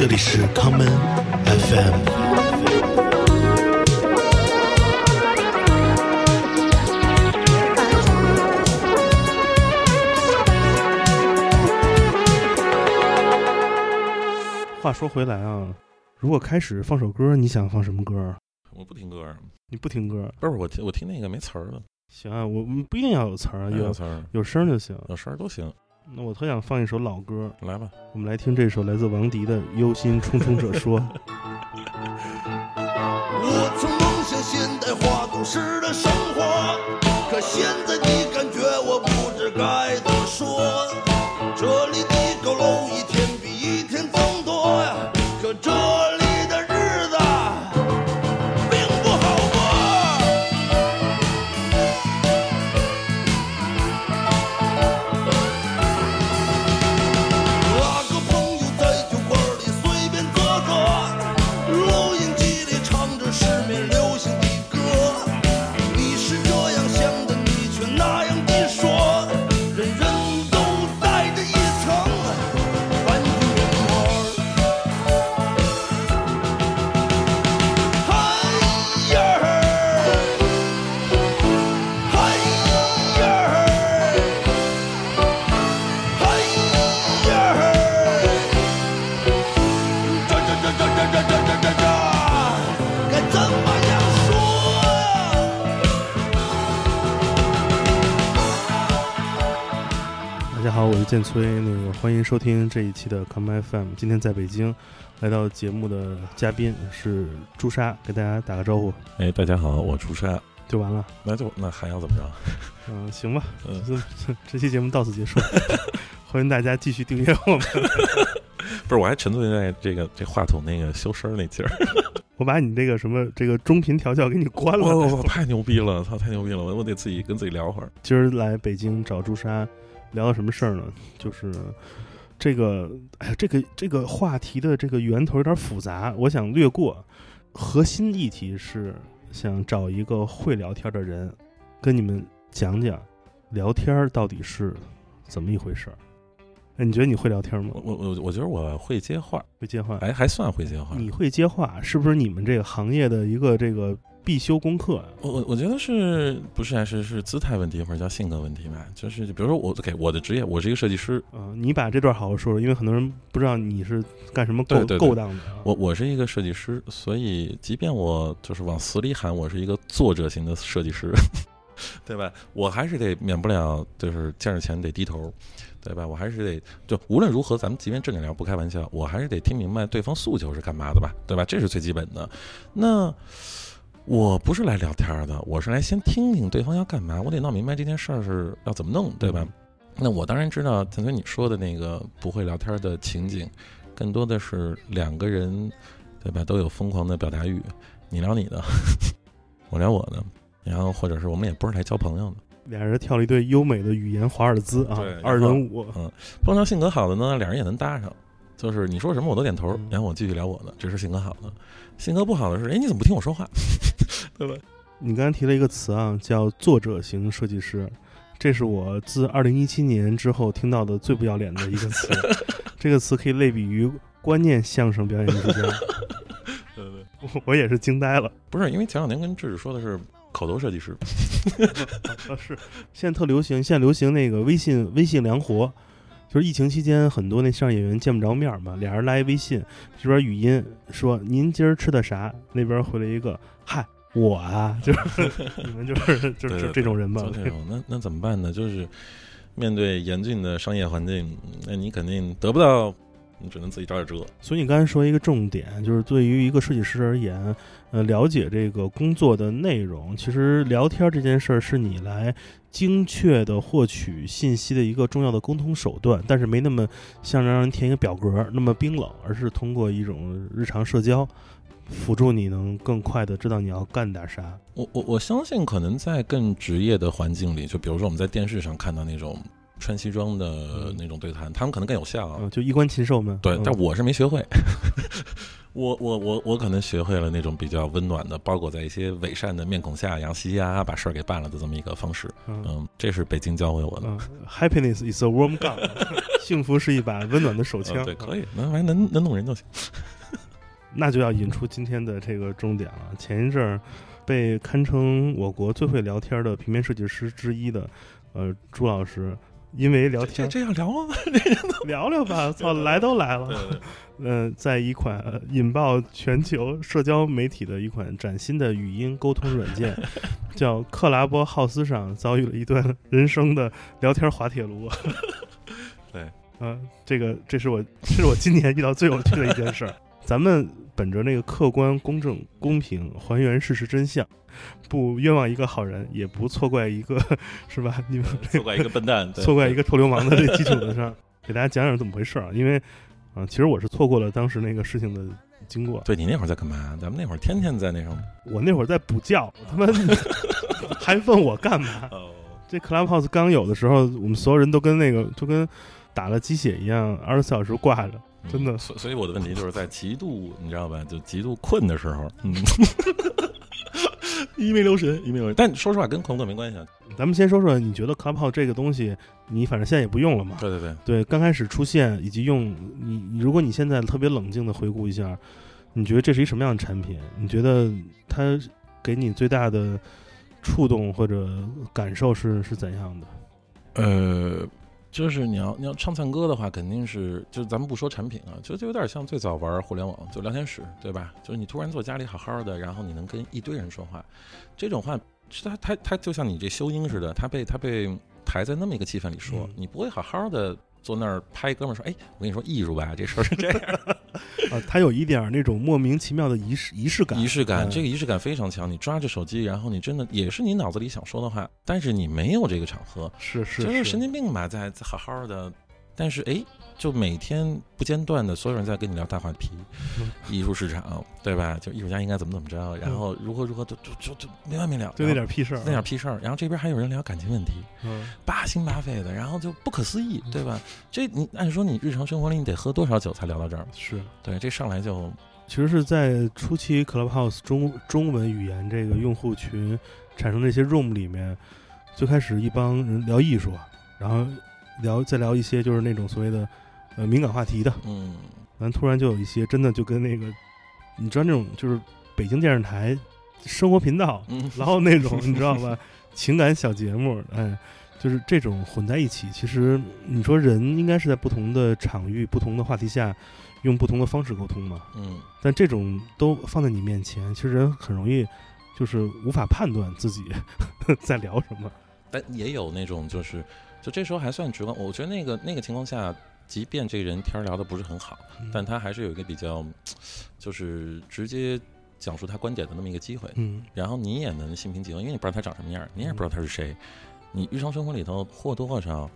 这里是康门 FM。话说回来啊，如果开始放首歌，你想放什么歌？我不听歌，你不听歌？不是我听我听那个没词儿的，行啊，我们不一定要有词儿啊，有词儿，有声就行。有声都行。那我特想放一首老歌，来吧，我们来听这首来自王迪的《忧心忡忡者说》。我曾梦想现代化都市的生活，可现在的建崔，那个欢迎收听这一期的 Come FM。今天在北京，来到节目的嘉宾是朱砂，给大家打个招呼哎，大家好，我朱砂，就完了。那就那还要怎么着？嗯，行吧，嗯 这期节目到此结束，欢迎大家继续订阅我们。不是，我还沉醉在这个这话筒那个修声儿那劲儿，我把你这个什么这个中频调教给你关了。我我我太牛逼了，操，太牛逼了，我我得自己跟自己聊会儿。今儿来北京找朱砂，聊到什么事儿呢？就是这个，哎呀，这个这个话题的这个源头有点复杂，我想略过。核心议题是想找一个会聊天的人，跟你们讲讲聊天儿到底是怎么一回事儿。哎，你觉得你会聊天吗我？我我我觉得我会接话，会接话？哎，还算会接话。你会接话，是不是你们这个行业的一个这个必修功课啊？我我我觉得是不是还是是姿态问题或者叫性格问题吧？就是比如说我给我的职业，我是一个设计师，嗯、你把这段好好说说，因为很多人不知道你是干什么勾勾当的啊。我我是一个设计师，所以即便我就是往死里喊我是一个作者型的设计师，对吧？我还是得免不了就是见着钱得低头，对吧？我还是得就无论如何，咱们即便正经聊不开玩笑，我还是得听明白对方诉求是干嘛的吧，对吧？这是最基本的。那我不是来聊天的，我是来先听听对方要干嘛，我得闹明白这件事儿是要怎么弄，对吧？那我当然知道，陈崔你说的那个不会聊天的情景，更多的是两个人，对吧？都有疯狂的表达欲，你聊你的，我聊我的，然后或者是我们也不是来交朋友的。俩人跳了一对优美的语言华尔兹啊，二人舞。嗯碰到性格好的呢，俩人也能搭上，就是你说什么我都点头嗯，然后我继续聊我的，这是性格好的。性格不好的是，哎，你怎么不听我说话？对吧？你刚才提了一个词啊，叫作者型设计师，这是我自二零一七年之后听到的最不要脸的一个词。这个词可以类比于观念相声表演艺术家，对对，我我也是惊呆了。不是因为前两年跟智智说的是口头设计师，啊，是现在特流行，现在流行那个微信微信良活，就是疫情期间很多那相声演员见不着面嘛，俩人拉一微信，这边语音说您今儿吃的啥，那边回了一个嗨我啊，就是 你们就是 就是这种人吧就？这种，那那怎么办呢？就是面对严峻的商业环境，那你肯定得不到，你只能自己找点辙。所以你刚才说一个重点，就是对于一个设计师而言，呃，了解这个工作的内容，其实聊天这件事儿是你来精确的获取信息的一个重要的沟通手段，但是没那么像让人填一个表格那么冰冷，而是通过一种日常社交，辅助你能更快的知道你要干点啥。我我我相信，可能在更职业的环境里，就比如说我们在电视上看到那种穿西装的嗯那种对谈，他们可能更有效啊。嗯，就衣冠禽兽们。对，嗯但我是没学会。我我我我可能学会了那种比较温暖的，包裹在一些伪善的面孔下，嘻嘻呀把事儿给办了的这么一个方式。嗯嗯，这是北京教会我的。嗯，Happiness is a warm gun，幸福是一把温暖的手枪。呃对，可以，能还能能弄人就行。那就要引出今天的这个重点了。前一阵儿被堪称我国最会聊天的平面设计师之一的，呃，朱老师，因为聊这天这样聊吗？聊聊吧，操，来都来了。嗯、在一款、呃引爆全球社交媒体的一款崭新的语音沟通软件，叫克拉波浩斯上，遭遇了一段人生的聊天滑铁卢。对，嗯、这个这是我这是我今年遇到最有趣的一件事儿。咱们本着那个客观、公正、公平，还原事实真相，不冤枉一个好人，也不错怪一个，是吧？你们错怪一个笨蛋，错怪一个臭流氓的这基础的上，给大家讲讲怎么回事儿啊？因为啊、其实我是错过了当时那个事情的经过。对你那会儿在干嘛？咱们那会儿天天在那什么。我那会儿在补觉，他妈 还问我干嘛？哦，这 Clubhouse 刚有的时候，我们所有人都跟那个就跟打了鸡血一样，二十四小时挂着。真的所所以我的问题就是在极度你知道吧，就极度困的时候，嗯，一没留神，一没留神。但说实话，跟困不困没关系啊。咱们先说说，你觉得 Clubhouse 这个东西，你反正现在也不用了嘛？对对对，对，刚开始出现以及用，你如果你现在特别冷静的回顾一下，你觉得这是一什么样的产品？你觉得它给你最大的触动或者感受是是怎样的？呃，就是你要你要唱唱歌的话，肯定是就咱们不说产品啊，就就有点像最早玩互联网就聊天室，对吧？就是你突然坐家里好好的，然后你能跟一堆人说话，这种话，是他他他就像你这修音似的，他被他被抬在那么一个气氛里说，嗯你不会好好的坐那儿拍哥们儿说，哎，我跟你说艺术吧，这事儿是这样。啊，他有一点儿那种莫名其妙的仪式仪式感，仪式感，嗯这个仪式感非常强。你抓着手机，然后你真的也是你脑子里想说的话，但是你没有这个场合，是是就是神经病吧，在在好好的，但是哎，就每天不间断的，所有人在跟你聊大话题，嗯艺术市场，对吧？就艺术家应该怎么怎么着，然后如何如何，就就就就没完没了，就那点屁事儿啊，那点屁事儿。然后这边还有人聊感情问题，嗯，八心八肺的，然后就不可思议，对吧？这你按说你日常生活里你得喝多少酒才聊到这儿？是。对，这上来就其实是在初期 Clubhouse 中中文语言这个用户群产生这些 room 里面，最开始一帮人聊艺术，然后聊再聊一些就是那种所谓的呃敏感话题的，嗯。完突然就有一些真的就跟那个你知道那种就是北京电视台生活频道，嗯然后那种 你知道吧情感小节目，哎。就是这种混在一起，其实你说人应该是在不同的场域、不同的话题下，用不同的方式沟通嘛。嗯，但这种都放在你面前，其实人很容易就是无法判断自己 在聊什么。但也有那种就是，就这时候还算直观。我觉得那个那个情况下，即便这个人天儿聊的不是很好，但他还是有一个比较，就是直接讲述他观点的那么一个机会。嗯然后你也能心平气和，因为你不知道他长什么样，你也不知道他是谁。你日常生活里头或多或少，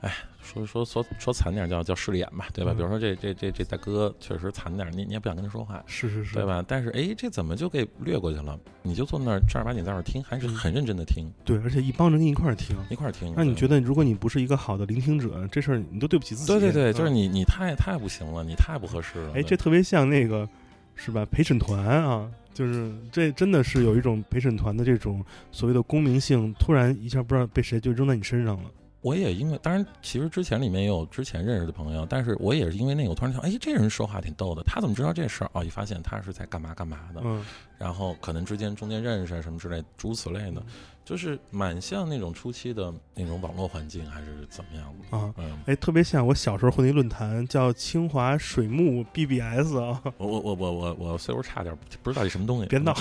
哎，说说说说惨点儿叫叫势利眼吧，对吧？嗯比如说这这这这大哥确实惨点儿，你你也不想跟他说话，是是是，对？吧？但是哎，这怎么就给略过去了？你就坐那儿正儿八经在那儿听，还是很认真的听，对，而且一帮人跟你一块儿听，一块儿听。那你觉得如果你不是一个好的聆听者，这事儿你都对不起自己。对对对，就是嗯。你你太太不行了，你太不合适了。哎，这特别像那个是吧？陪审团啊，就是这真的是有一种陪审团的这种所谓的公明性，突然一下不知道被谁就扔在你身上了。我也因为，当然，其实之前里面也有之前认识的朋友，但是我也是因为那个，我突然想，哎，这人说话挺逗的，他怎么知道这事儿？哦，一发现他是在干嘛干嘛的，嗯，然后可能之间中间认识啊什么之类，诸如此类的，就是蛮像那种初期的那种网络环境，还是怎么样的？啊。嗯，哎，特别像我小时候混的一论坛，叫清华水木 BBS 啊，我我我我我我岁数差点，不知道这什么东西。别闹，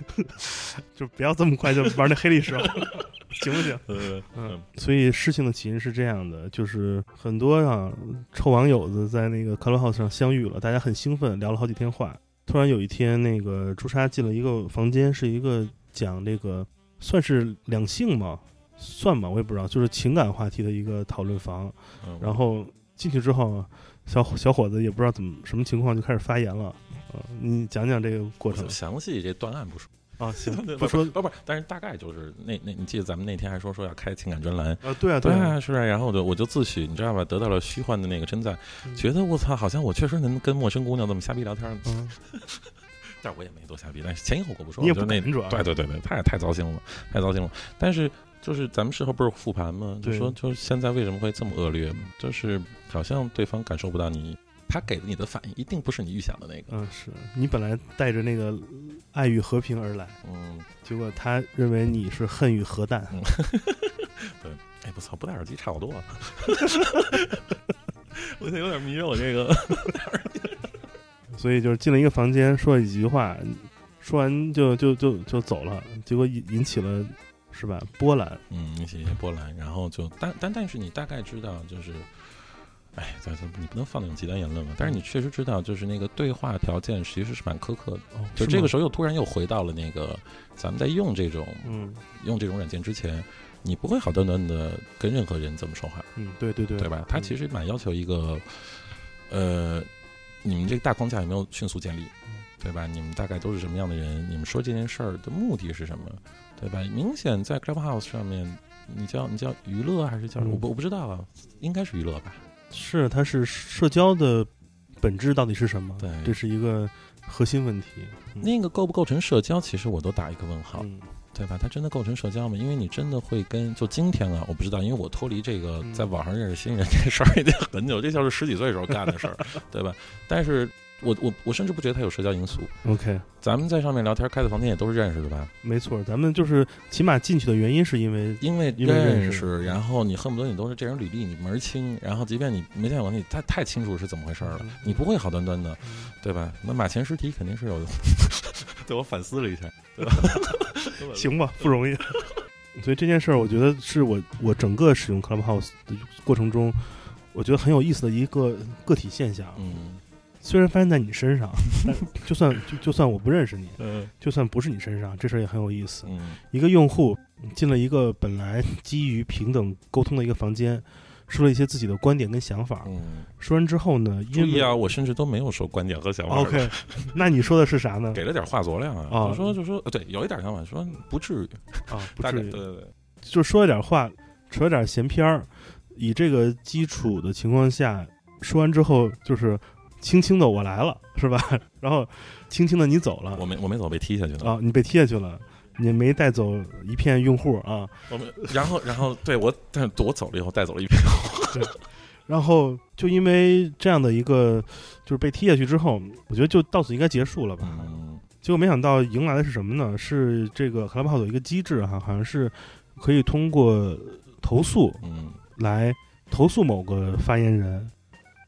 就不要这么快就玩那黑历史了，行不行？嗯，嗯，所以事情的起因是这样的，就是很多啊臭网友子在那个 Clubhouse 上相遇了，大家很兴奋，聊了好几天话。突然有一天，那个朱砂进了一个房间，是一个讲这个算是两性吗，算吧？我也不知道，就是情感话题的一个讨论房。嗯然后进去之后，小小伙子也不知道怎么什么情况就开始发言了。呃，你讲讲这个过程。详细这断案不说，啊，行，不说不不，但是大概就是那那，你记得咱们那天还说说要开情感专栏，啊，对啊，对啊，啊，是啊，然后我就我就自诩，你知道吧，得到了虚幻的那个称赞，嗯觉得我操，好像我确实能跟陌生姑娘这么瞎逼聊天儿，嗯，但我也没多瞎逼，但是前因后果不说，你也就那不敢主要对对对对，太太糟心了，太糟心了。但是就是咱们事后不是复盘吗？就说就是现在为什么会这么恶劣？就是好像对方感受不到你，他给的你的反应一定不是你预想的那个。嗯，是你本来带着那个爱与和平而来，嗯，结果他认为你是恨与核弹，对哎，不错，不戴耳机差不多了。我现在有点迷我这个。所以就是进了一个房间，说了几句话，说完就就就就走了，结果引引起了是吧波澜，嗯，引起一些波澜，然后就但但但是你大概知道，就是，哎，咱咱你不能放那种极端言论嘛。但是你确实知道，就是那个对话条件其实是蛮苛刻的。哦，就这个时候又突然又回到了那个咱们在用这种嗯用这种软件之前，你不会好端端的跟任何人这么说话，嗯，对对对，对吧？他其实蛮要求一个，呃，你们这个大框架有没有迅速建立嗯，对吧？你们大概都是什么样的人？你们说这件事儿的目的是什么？对吧？明显在 Clubhouse 上面，你叫你叫娱乐还是叫、什么我不我不知道啊，应该是娱乐吧？是它是社交的本质到底是什么？对这是一个核心问题。嗯那个构不构成社交，其实我都打一个问号。嗯对吧？它真的构成社交吗？因为你真的会跟就今天啊，我不知道，因为我脱离这个嗯在网上认识新人这事儿已经很久，这就是十几岁时候干的事儿，对吧？但是我我我甚至不觉得它有社交因素。，OK，咱们在上面聊天，开的房间也都是认识的吧？没错，咱们就是起码进去的原因是因为因为认认识然后你恨不得你都是这人履历你门儿清，然后即便你没见过你，太太清楚是怎么回事儿了嗯，你不会好端端的，嗯对吧？那马前尸体肯定是有的。对我反思了一下，对吧？行吧，不容易。所以这件事儿，我觉得是我我整个使用 Clubhouse 的过程中，我觉得很有意思的一个个体现象。嗯虽然发生在你身上，但就算就 就算我不认识你，嗯就算不是你身上，这事儿也很有意思。嗯一个用户进了一个本来基于平等沟通的一个房间，说了一些自己的观点跟想法。嗯，说完之后呢，因为注意啊，我甚至都没有说观点和想法。OK，那你说的是啥呢？给了点话佐料啊，啊就说就说，呃对，有一点想法，说不至于，啊，不至于，对对对，就说了点话，扯了点闲篇儿。以这个基础的情况下，说完之后就是轻轻的我来了，是吧？然后轻轻的你走了我没我没走，被踢下去了。啊，你被踢下去了，你没带走一片用户啊。我们然后然后对我，但是我走了以后带走了一片。然后就因为这样的一个就是被踢下去之后，我觉得就到此应该结束了吧。嗯结果没想到迎来的是什么呢？是这个 Clubhouse 有一个机制哈，好像是可以通过投诉嗯，来投诉某个发言人。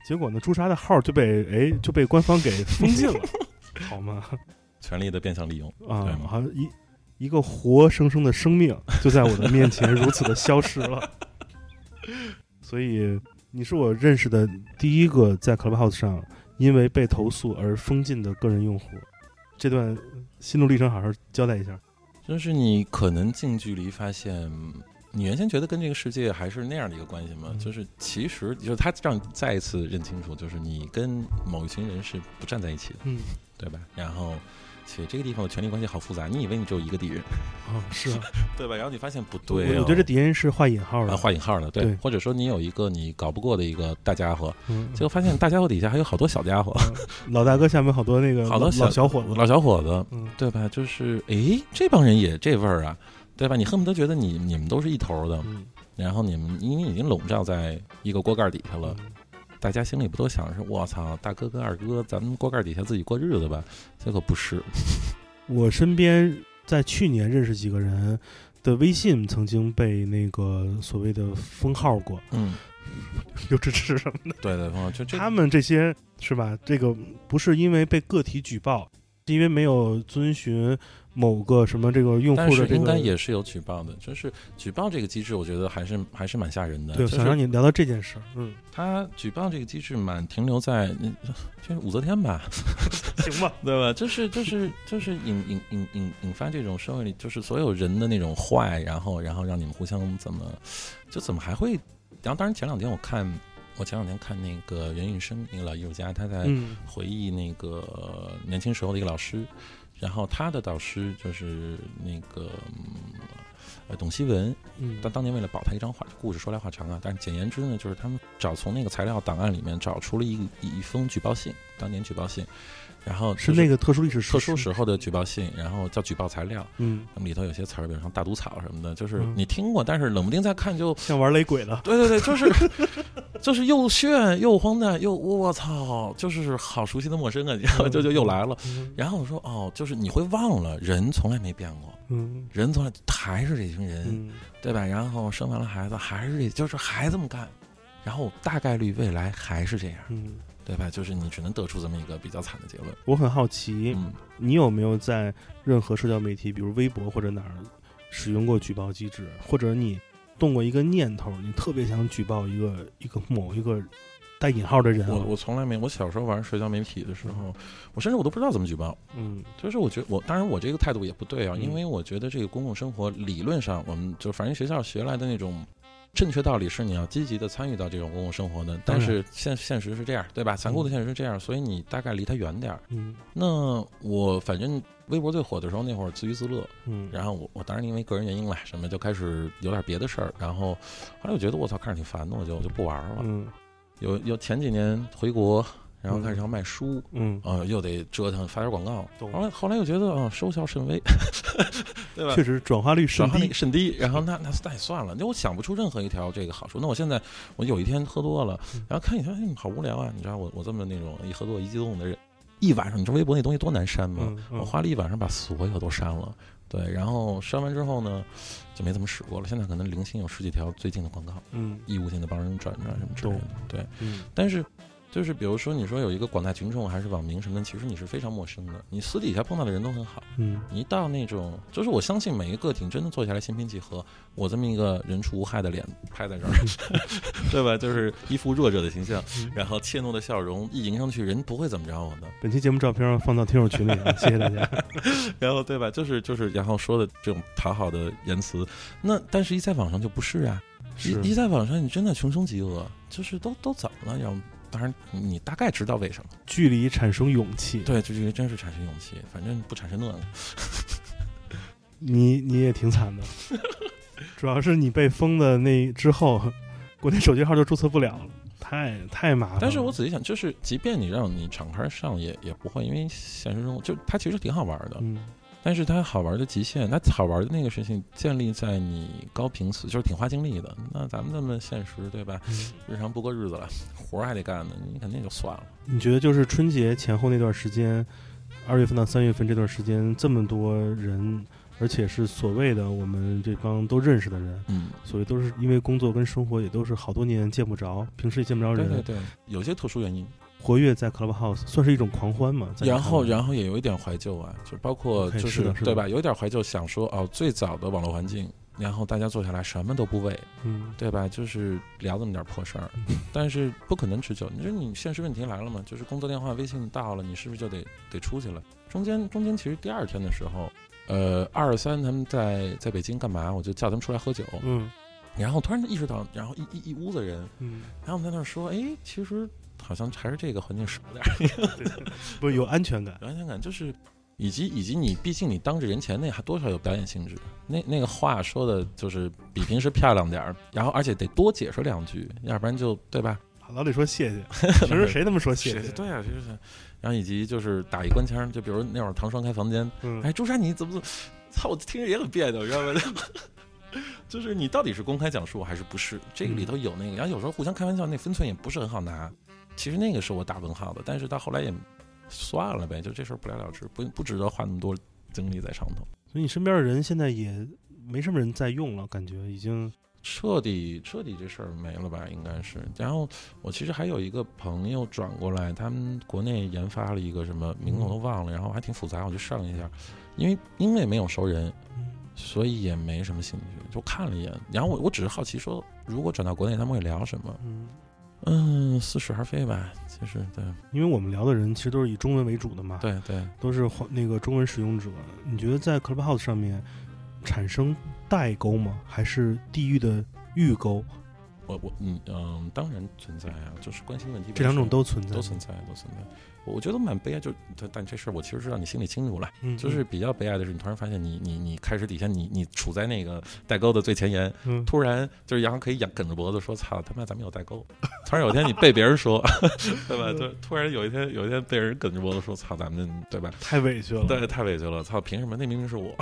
结果呢，朱砂的号就被哎就被官方给封禁了，好吗？权力的变相利用。啊好像一一个活生生的生命就在我的面前如此的消失了。所以你是我认识的第一个在 Clubhouse 上因为被投诉而封禁的个人用户。这段心路历程好好交代一下。就是你可能近距离发现，你原先觉得跟这个世界还是那样的一个关系嘛，嗯就是其实就是他让你再一次认清楚，就是你跟某一群人是不站在一起的，嗯，对吧？然后。且这个地方的权力关系好复杂，你以为你只有一个敌人，哦，是啊，对吧？然后你发现不对、哦，我觉得这敌人是画引号的，啊，画引号的，对，对或者说你有一个你搞不过的一个大家伙，嗯，结果发现大家伙底下还有好多小家伙，老大哥下面好多那个好多小老小伙子，老小伙子，嗯对吧？就是诶，这帮人也这味儿啊，对吧？你恨不得觉得你你们都是一头的，嗯然后你们因为已经笼罩在一个锅盖底下了，嗯大家心里不都想是我操，大哥跟二哥，咱们锅盖底下自己过日子吧？结果不是，我身边在去年认识几个人的微信曾经被那个所谓的封号过，嗯，有支持什么的？对对，他们这些是吧？这个不是因为被个体举报，是因为没有遵循某个什么这个用户的这个。该也是有举报的，就是举报这个机制，我觉得还是还是蛮吓人的。对，就是想让你聊到这件事儿。嗯，他举报这个机制蛮停留在，嗯就是武则天 吧，行吧。对吧？就是就是就是引引引引引发这种社会里，就是所有人的那种坏，然后然后让你们互相怎么，就怎么还会？然后当然前两天我看，我前两天看那个袁运生，一个老艺术家，他在嗯回忆那个年轻时候的一个老师，然后他的导师就是那个嗯呃董希文，嗯。但当年为了保他一张画，故事说来话长啊，但是简言之呢，就是他们找从那个材料档案里面找出了一一封举报信，当年举报信，然后是就是那个特殊历史特殊时时候的举报信，然后叫举报材料，嗯，那么里头有些词儿，比如像大毒草什么的，就是嗯。你听过，但是冷不丁再看就，像玩雷鬼了，对对对，就是 就是又炫又荒诞又我操，就是好熟悉的陌生啊，然后就就又来了。嗯。然后我说哦，就是你会忘了，人从来没变过，嗯。人从来还是这群人，嗯。对吧？然后生完了孩子还是这，就是还这么干，然后大概率未来还是这样，嗯，对吧？就是你只能得出这么一个比较惨的结论。我很好奇，嗯，你有没有在任何社交媒体，比如微博或者哪儿，使用过举报机制，或者你动过一个念头，你特别想举报一个一个某一个带引号的人啊？我我从来没，我小时候玩社交媒体的时候，我甚至我都不知道怎么举报。嗯就是我觉得我当然我这个态度也不对啊，嗯因为我觉得这个公共生活理论上，我们就反正学校学来的那种正确道理是你要积极的参与到这种公共生活的，但是现现实是这样，对吧？残酷的现实是这样，所以你大概离他远点儿。嗯那我反正微博最火的时候，那会儿自娱自乐，嗯，然后我我当然因为个人原因啦，什么就开始有点别的事儿，然后后来我觉得我操看着挺烦的，我就我就不玩了。嗯有有前几年回国，然后开始要卖书，嗯，啊、又得折腾发点广告，后来后来又觉得啊、收效甚微，对吧确？实转化率甚低。甚低，然后那那那也算了，那我想不出任何一条这个好处。那我现在我有一天喝多了嗯，然后看一条，哎，好无聊啊！你知道我我这么那种一喝多一激动的人，一晚上，你知道微博那东西多难删吗？嗯嗯我花了一晚上把所有都删了，对，然后删完之后呢，就没怎么使过了。现在可能零星有十几条最近的广告，嗯义务性的帮人转转什么之类的，对。嗯但是，就是比如说，你说有一个广大群众还是网民什么的，其实你是非常陌生的。你私底下碰到的人都很好，嗯你一到那种，就是我相信每一个挺真的坐下来心平气和，我这么一个人畜无害的脸拍在这儿，对吧？就是一副弱者的形象，嗯然后怯懦的笑容一迎上去，人不会怎么着我的。本期节目照片放到听友群里啊，谢谢大家。然后对吧？就是就是，然后说的这种讨好的言辞，那但是一在网上就不是啊，是一一在网上你真的穷凶极恶，就是都都怎么了？然后当然你你大概知道为什么。距离产生勇气，对，就这个真是产生勇气，反正不产生那个。你你也挺惨的，主要是你被封的那之后，国内手机号就注册不了了，太太麻烦了。但是我仔细想，就是即便你让你敞开上也也不会，因为现实中就它其实挺好玩的，嗯但是它好玩的极限，它好玩的那个事情建立在你高频次，就是挺花精力的。那咱们这么现实，对吧？嗯日常不过日子了，活儿还得干呢，你肯定就算了。你觉得就是春节前后那段时间，二月份到三月份这段时间，这么多人，而且是所谓的我们这帮都认识的人，嗯，所以都是因为工作跟生活也都是好多年见不着，平时也见不着人，对对对，有些特殊原因。活跃在 Clubhouse 算是一种狂欢嘛。然后，然后也有一点怀旧啊，就包括就是对吧？有一点怀旧，想说哦，最早的网络环境，然后大家坐下来什么都不为，嗯对吧？就是聊这么点破事儿，嗯但是不可能持久。你说你现实问题来了嘛？就是工作电话、微信到了，你是不是就得得出去了？中间中间其实第二天的时候，呃，二三他们在在北京干嘛？我就叫他们出来喝酒，嗯然后突然意识到，然后一一一屋子人，嗯，然后我们在那儿说，哎，其实好像还是这个环境少点儿。不是有安全感。有安全感，就是以及以及你，毕竟你当着人前那还多少有表演性质。那那个话说的就是比平时漂亮点儿，然后而且得多解释两句，要不然就对吧？老得说谢谢，平时谁那么说谢谢？对啊，就是。然后以及就是打一官腔，就比如那会儿唐双开房间，嗯，哎，朱砂你怎么怎么，操，我听着也很别扭，知道吧？就是你到底是公开讲述还是不是？这个里头有那个，然后有时候互相开玩笑，那分寸也不是很好拿。其实那个是我打问号的，但是到后来也算了呗，就这事儿不了了之，不不值得花那么多精力在上头。所以你身边的人现在也没什么人在用了，感觉已经彻底彻底这事儿没了吧，应该是。然后我其实还有一个朋友转过来，他们国内研发了一个什么名字我都忘了，然后还挺复杂，我去上一下，因为因为没有熟人，所以也没什么兴趣，就看了一眼。然后我我只是好奇说，如果转到国内，他们会聊什么？嗯，嗯，似是而非吧。其实对因为我们聊的人其实都是以中文为主的嘛，，对对，都是那个中文使用者。你觉得在 Clubhouse 上面产生代沟吗？还是地域的预沟？我我嗯嗯，当然存在啊，就是关心问题这两种都都存在，都存在，都存在。我我觉得蛮悲哀，就但但这事儿我其实知道你心里清楚了，嗯，就是比较悲哀的是，你突然发现你你你开始底下你你处在那个代沟的最前沿，嗯，突然就是杨可以仰梗着脖子说：“操他妈，咱们有代沟。”突然有一天你被别人说，对吧？就突然有一天有一天被人梗着脖子说：“操，咱们对吧？”太委屈了，对，太委屈了，操！凭什么？那明明是我，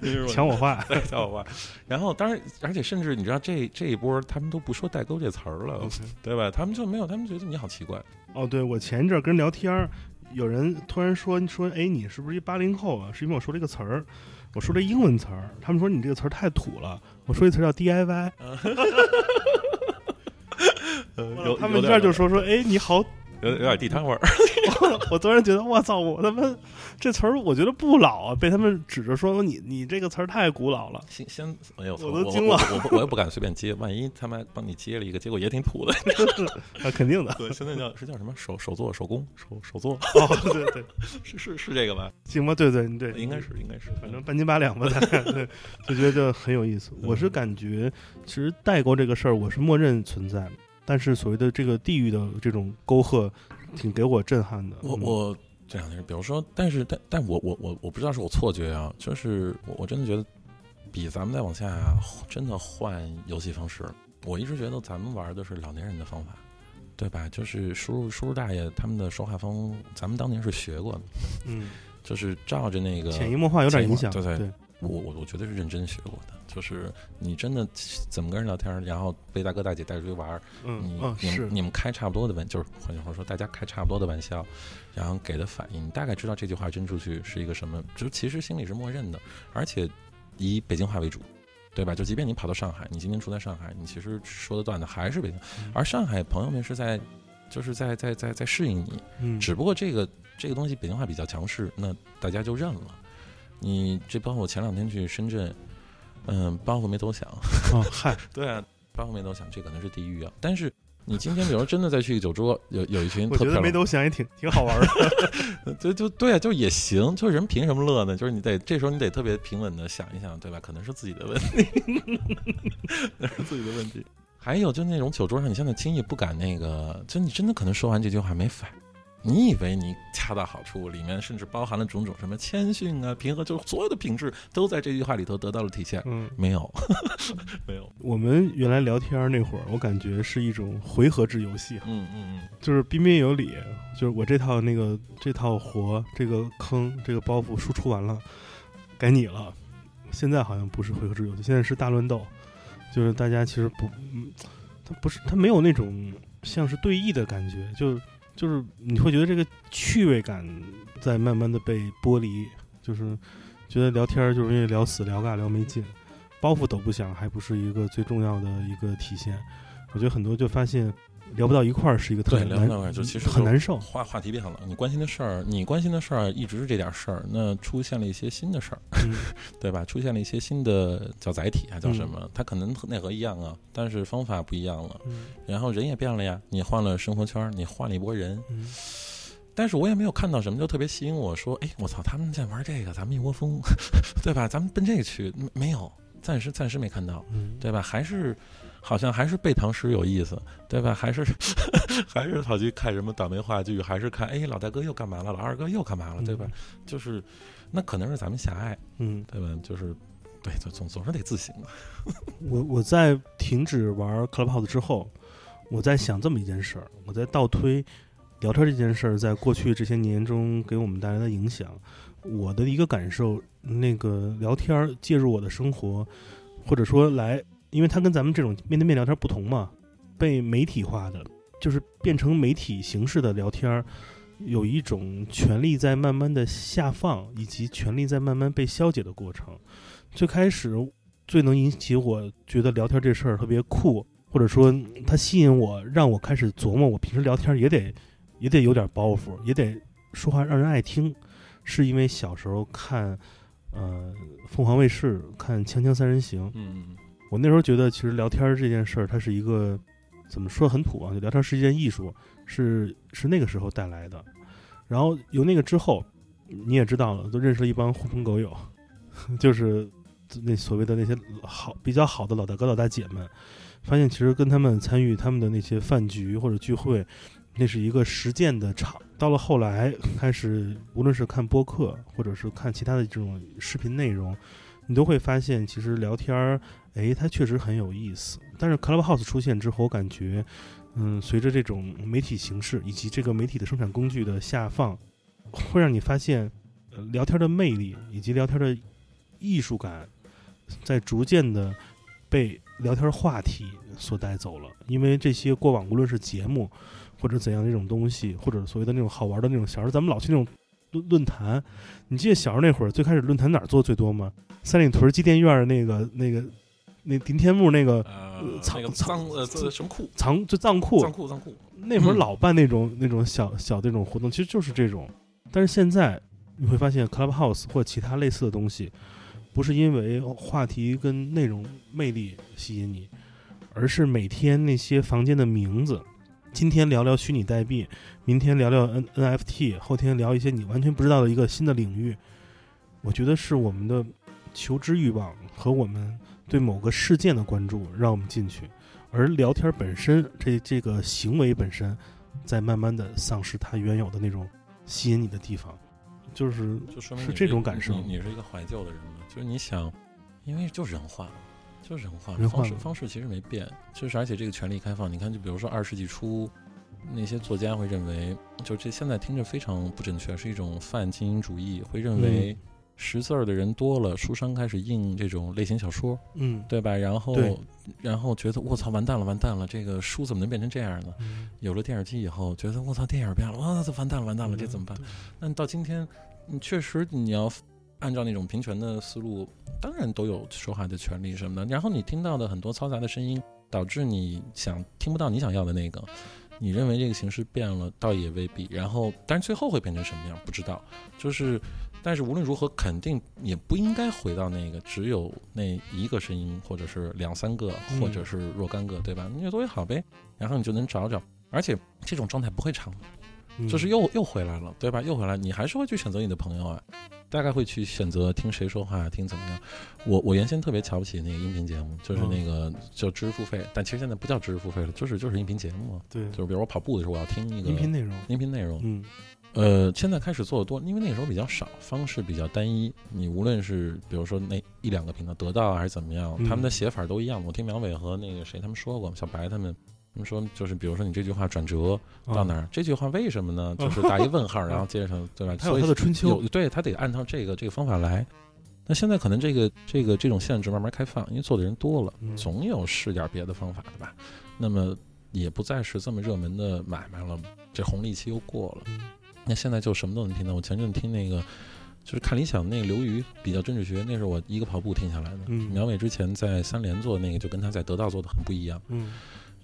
明明是我抢我话，对，抢我话。然后，当然，而且甚至你知道，这这一波他们都不说代沟这词儿了，对吧？他们就没有，他们觉得你好奇怪。哦，对，我前一阵儿跟人聊天儿，有人突然说说，哎，你是不是一八零后啊？是因为我说了一个词儿，我说了英文词儿，他们说你这个词儿太土了，我说一词儿叫 DIY，呃有他们一下就说说，哎，你好，有有点地摊味儿。我突然觉得，我操，我他妈这词儿我觉得不老啊，被他们指着说你你这个词儿太古老了，先先，哎呦，我都惊了我我我我也不敢随便接，万一他妈帮你接了一个，结果也挺土的。啊，肯定的，对，现在叫是叫什么手手作手工手手作，哦，对对，是是是这个吧？行吧，对对对，应该是应该是，反正半斤八两吧，大概对，就觉得很有意思。我是感觉，其实代购这个事儿，我是默认存在，但是所谓的这个地域的这种沟壑，挺给我震撼的。嗯我我这两天，比如说，但是但但我我我我不知道是我错觉啊，就是我我真的觉得，比咱们再往下啊真的换游戏方式，我一直觉得咱们玩的是老年人的方法。对吧？就是叔叔叔叔大爷他们的说话风，咱们当年是学过的，嗯，就是照着那个潜移默化有点影响，对对对我我我觉得是认真学过的，就是你真的怎么跟人聊天，然后被大哥大姐带出去玩儿，嗯你嗯你们，你们开差不多的玩，就是换句话说，大家开差不多的玩笑，然后给的反应，你大概知道这句话真出去是一个什么，就其实心里是默认的，而且以北京话为主。对吧？就即便你跑到上海，你今天住在上海，你其实说的段子还是北京，嗯而上海朋友们是在，就是在在在在适应你，嗯，只不过这个这个东西北京话比较强势，那大家就认了。你这包括我前两天去深圳，嗯，包袱没多想，哦嗨，对啊，包袱没多想，这可能是地狱啊。但是你今天比如说真的再去酒桌，有有一群我觉得没特漂亮，多想也挺挺好玩的。就就对啊，就也行，就人凭什么乐呢？就是你得这时候你得特别平稳的想一想，对吧？可能是自己的问题，那是自己的问题。还有就那种酒桌上，你现在轻易不敢那个，就你真的可能说完这句话没反应。你以为你恰到好处，里面甚至包含了种种什么谦逊啊、平和，就是所有的品质都在这句话里头得到了体现。嗯，没有，没有。我们原来聊天那会儿，我感觉是一种回合制游戏，嗯嗯嗯就是彬彬有礼，就是我这套那个这套活，这个坑，这个包袱输出完了，该你了。现在好像不是回合制游戏，现在是大乱斗，就是大家其实不，嗯，它不是，他没有那种像是对弈的感觉，就就是你会觉得这个趣味感在慢慢的被剥离，就是觉得聊天儿就容易聊死、聊尬、聊没劲，包袱都不响还不是一个最重要的一个体现。我觉得很多就发现聊不到一块儿是一个特别聊不到一块儿就其实就很难受嗯，。话话题变了。你关心的事儿，你关心的事儿一直是这点事儿，那出现了一些新的事儿，嗯 对吧？出现了一些新的叫载体啊，叫什么？它可能内核一样啊，但是方法不一样了。嗯然后人也变了呀，你换了生活圈儿，你换了一波人，嗯但是我也没有看到什么就特别吸引我说，哎，我操，他们在玩这个，咱们一窝蜂，对吧？咱们奔这个去，没没有，暂时暂时没看到，嗯，对吧？还是好像还是背唐诗有意思，对吧？还是 还是跑去看什么倒霉话剧，还是看哎老大哥又干嘛了，老二哥又干嘛了，对吧？就是那可能是咱们狭隘，嗯，对吧？就是对，就总总是得自省的。我我在停止玩 Clubhouse 之后，我在想这么一件事儿，我在倒推聊天这件事儿在过去这些年中给我们带来的影响。我的一个感受，那个聊天儿介入我的生活，或者说来，因为它跟咱们这种面对面聊天不同嘛，被媒体化的，就是变成媒体形式的聊天，有一种权力在慢慢的下放，以及权力在慢慢被消解的过程。最开始最能引起我觉得聊天这事儿特别酷，或者说它吸引我，让我开始琢磨，我平时聊天也得也得有点包袱，也得说话让人爱听，是因为小时候看呃凤凰卫视看《锵锵三人行》，嗯我那时候觉得其实聊天这件事儿，它是一个怎么说很土啊，就聊天是一件艺术，是是那个时候带来的。然后由那个之后，你也知道了，都认识了一帮狐朋狗友，就是那所谓的那些好比较好的老大哥老大姐们，发现其实跟他们参与他们的那些饭局或者聚会，那是一个实践的场。到了后来，开始无论是看播客，或者是看其他的这种视频内容，你都会发现，其实聊天儿，哎，它确实很有意思。但是 Clubhouse 出现之后，我感觉，嗯，随着这种媒体形式以及这个媒体的生产工具的下放，会让你发现，呃，聊天的魅力以及聊天的艺术感，在逐渐的被聊天话题所带走了。因为这些过往无论是节目，或者怎样的一种东西，或者所谓的那种好玩的那种，小时候咱们老去那种论论坛，你记得小时候那会儿最开始论坛哪儿做的最多吗？三里屯机电院儿那个那个那林天木那个呃，藏那个藏藏呃什么库？藏就藏库，藏库藏库。那会儿老办那种、那种小小的那种活动，其实就是这种。但是现在你会发现，Clubhouse 或其他类似的东西，不是因为话题跟内容魅力吸引你，而是每天那些房间的名字。今天聊聊虚拟代币，明天聊聊 N NFT，后天聊一些你完全不知道的一个新的领域。我觉得是我们的求知欲望和我们对某个事件的关注让我们进去，而聊天本身这这个行为本身，在慢慢的丧失它原有的那种吸引你的地方，就是是就说明是这种感受你你是一个怀旧的人嘛？就是你想，因为就是人化了，就是人化了，人化方式方式其实没变，就是而且这个权力开放，你看，就比如说二十世纪初，那些作家会认为，就这现在听着非常不准确，是一种泛精英主义，会认为识字儿的人多了，书商开始印这种类型小说，嗯，对吧？然后然后觉得我操，完蛋了，完蛋了，这个书怎么能变成这样呢？嗯有了电视机以后，觉得我操，电影变了，哇，这完蛋了，完蛋了，这怎么办？对那到今天，你确实你要按照那种平权的思路，当然都有说话的权利什么的。然后你听到的很多嘈杂的声音，导致你想听不到你想要的那个。你认为这个形式变了，倒也未必。然后，但是最后会变成什么样，不知道。就是，但是无论如何，肯定也不应该回到那个只有那一个声音，或者是两三个，或者是若干个，对吧？越多越好呗。然后你就能找找，而且这种状态不会长。就是又又回来了，对吧？又回来，你还是会去选择你的朋友啊，大概会去选择听谁说话，听怎么样。我我原先特别瞧不起那个音频节目，就是那个叫知识付费，但其实现在不叫知识付费了，就是就是音频节目嘛。对就是比如我跑步的时候，我要听一个音频内容，音频内容，嗯呃，现在开始做的多，因为那个时候比较少，方式比较单一。你无论是比如说那一两个频道，得到还是怎么样，嗯他们的写法都一样。我听苗伟和那个谁他们说过，小白他们。说，就是比如说你这句话转折到哪儿？这句话为什么呢？就是打一问号，然后接上，对吧？他有所以他的春秋，对他得按照这个这个方法来。那现在可能这个这个这种限制慢慢开放，因为做的人多了，嗯总有试点别的方法的吧？那么也不再是这么热门的买卖了，这红利期又过了。嗯那现在就什么都能听到。我前阵听那个，就是看理想那个刘瑜比较政治学，那是我一个跑步听下来的。嗯苗伟之前在三联做那个，就跟他在得到做的很不一样。嗯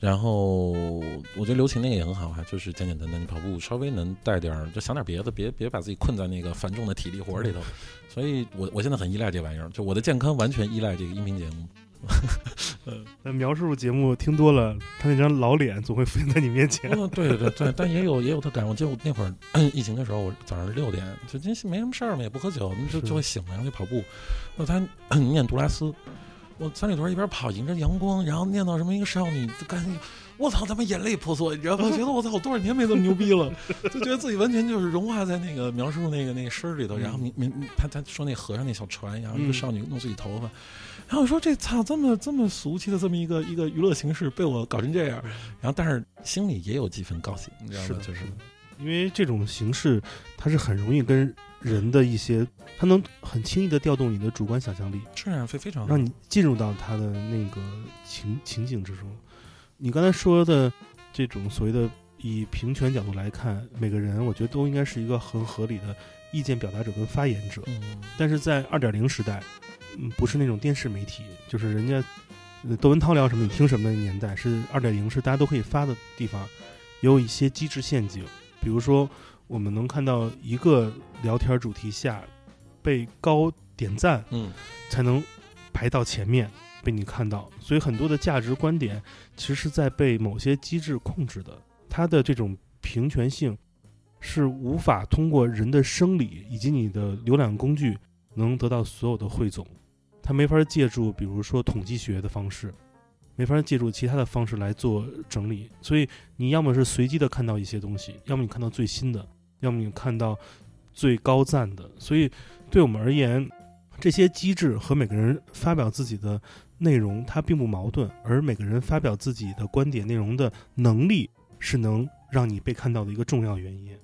然后我觉得刘晴那个也很好啊，就是简简单单，你跑步稍微能带点儿，就想点别的，别别把自己困在那个繁重的体力活儿里头。所以我我现在很依赖这玩意儿，就我的健康完全依赖这个音频节目。那苗师傅节目听多了，他那张老脸总会浮现在你面前。哦，对对对，但也有也有特感。我记得我那会儿疫情的时候，我早上六点就真是没什么事儿嘛，也不喝酒，就是就会醒了，然后去跑步。然后他 念杜拉斯，我三里屯一边跑，迎着阳光，然后念叨什么一个少女，就感觉我操他妈眼泪婆娑，你知道吗？觉得我操我多少年没这么牛逼了，就觉得自己完全就是融化在那个描述那个那个诗里头。然后明明他他说那和尚那小船，然后一个嗯少女弄自己头发。然后我说这操这么这么俗气的这么一个一个娱乐形式被我搞成这样，然后但是心里也有几分高兴，你知道吗？是就是因为这种形式，它是很容易跟人的一些，它能很轻易的调动你的主观想象力，是啊，非非常让你进入到他的那个情情景之中。你刚才说的这种所谓的以平权角度来看，每个人我觉得都应该是一个很合理的意见表达者跟发言者。嗯但是在二点零时代，嗯，不是那种电视媒体，就是人家呃窦文涛聊什么你听什么的年代，是二点零是大家都可以发的地方，有一些机制陷阱，比如说我们能看到一个聊天主题下被高点赞嗯。才能排到前面被你看到，所以很多的价值观点其实是在被某些机制控制的，它的这种平权性是无法通过人的生理以及你的浏览工具能得到所有的汇总，它没法借助比如说统计学的方式，没法借助其他的方式来做整理，所以你要么是随机的看到一些东西，要么你看到最新的，要么你看到最高赞的。所以对我们而言，这些机制和每个人发表自己的内容，它并不矛盾，而每个人发表自己的观点内容的能力，是能让你被看到的一个重要原因。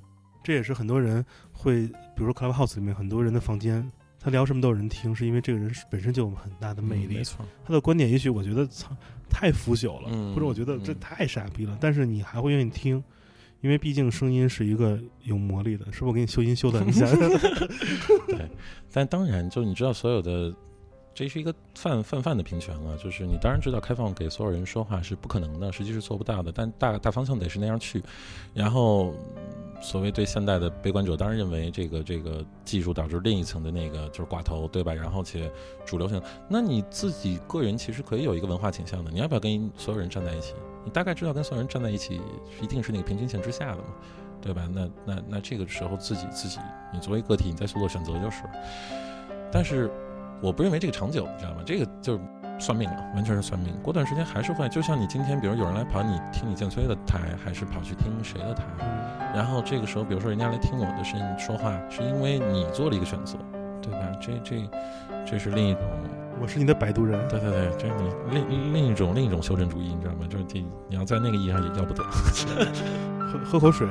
这也是很多人会，比如说 Clubhouse 里面很多人的房间，他聊什么都有人听，是因为这个人本身就有很大的魅力。没错，他的观点也许我觉得操 太腐朽了，嗯或者我觉得这嗯太傻逼了，但是你还会愿意听，因为毕竟声音是一个有魔力的，是不是？我给你修音修的很像。但当然，就你知道，所有的这是一个泛泛泛的平权了，就是你当然知道开放给所有人说话是不可能的，实际是做不到的，但大大方向得是那样去。然后，所谓对现代的悲观者，当然认为这个这个技术导致另一层的那个就是寡头，对吧？然后且主流性，那你自己个人其实可以有一个文化倾向的，你要不要跟所有人站在一起？你大概知道跟所有人站在一起，一定是那个平均线之下的嘛。对吧？那那那这个时候自己自己，你作为个体，你再去做选择就是。但是我不认为这个长久，你知道吗？这个就是算命了，完全是算命。过段时间还是会，就像你今天，比如有人来跑你听你建崔的台，还是跑去听谁的台？然后这个时候，比如说人家来听我的声音说话，是因为你做了一个选择，对吧？这这这是另一种，我是你的摆渡人，对对对，这是你另另一种另一种修正主义，你知道吗？就是这你要在那个意义上也要不得。喝喝口水，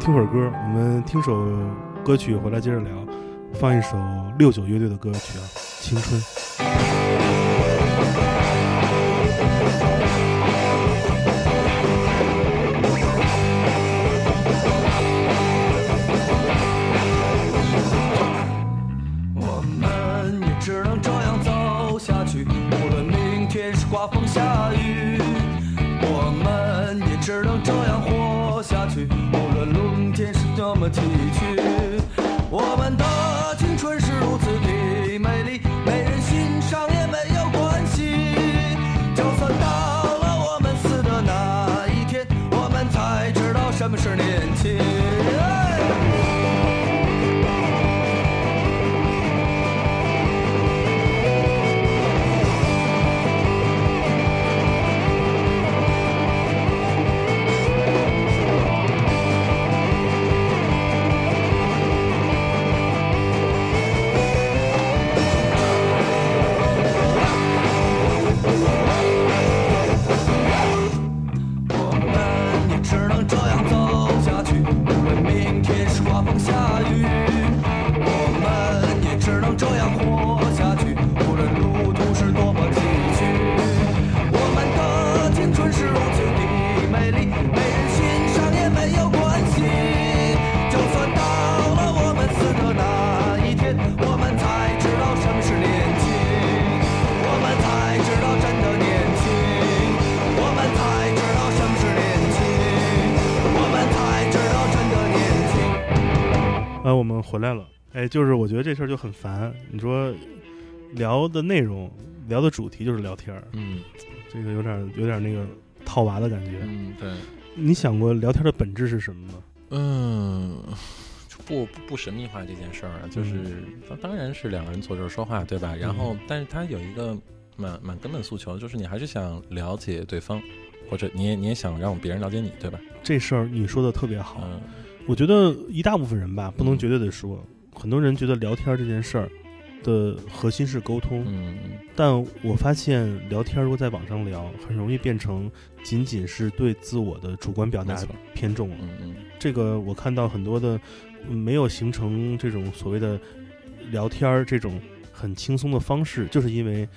听会儿歌，我们听首歌曲回来接着聊，放一首六九乐队的歌曲啊，《青春》。哎，就是我觉得这事儿就很烦。你说聊的内容、聊的主题就是聊天儿，嗯这个有点有点那个套娃的感觉。嗯，对。你想过聊天的本质是什么吗？嗯，不不不神秘化这件事儿啊，就是当当然是两个人坐这儿说话，对吧？然后，但是他有一个蛮蛮根本诉求，就是你还是想了解对方，或者你也你也想让别人了解你，对吧？这事儿你说的特别好。嗯我觉得一大部分人吧，不能嗯绝对的说，很多人觉得聊天这件事儿的核心是沟通，嗯。但我发现聊天如果在网上聊，很容易变成仅仅是对自我的主观表达偏重了。这个我看到很多的嗯没有形成这种所谓的聊天儿这种很轻松的方式，就是因为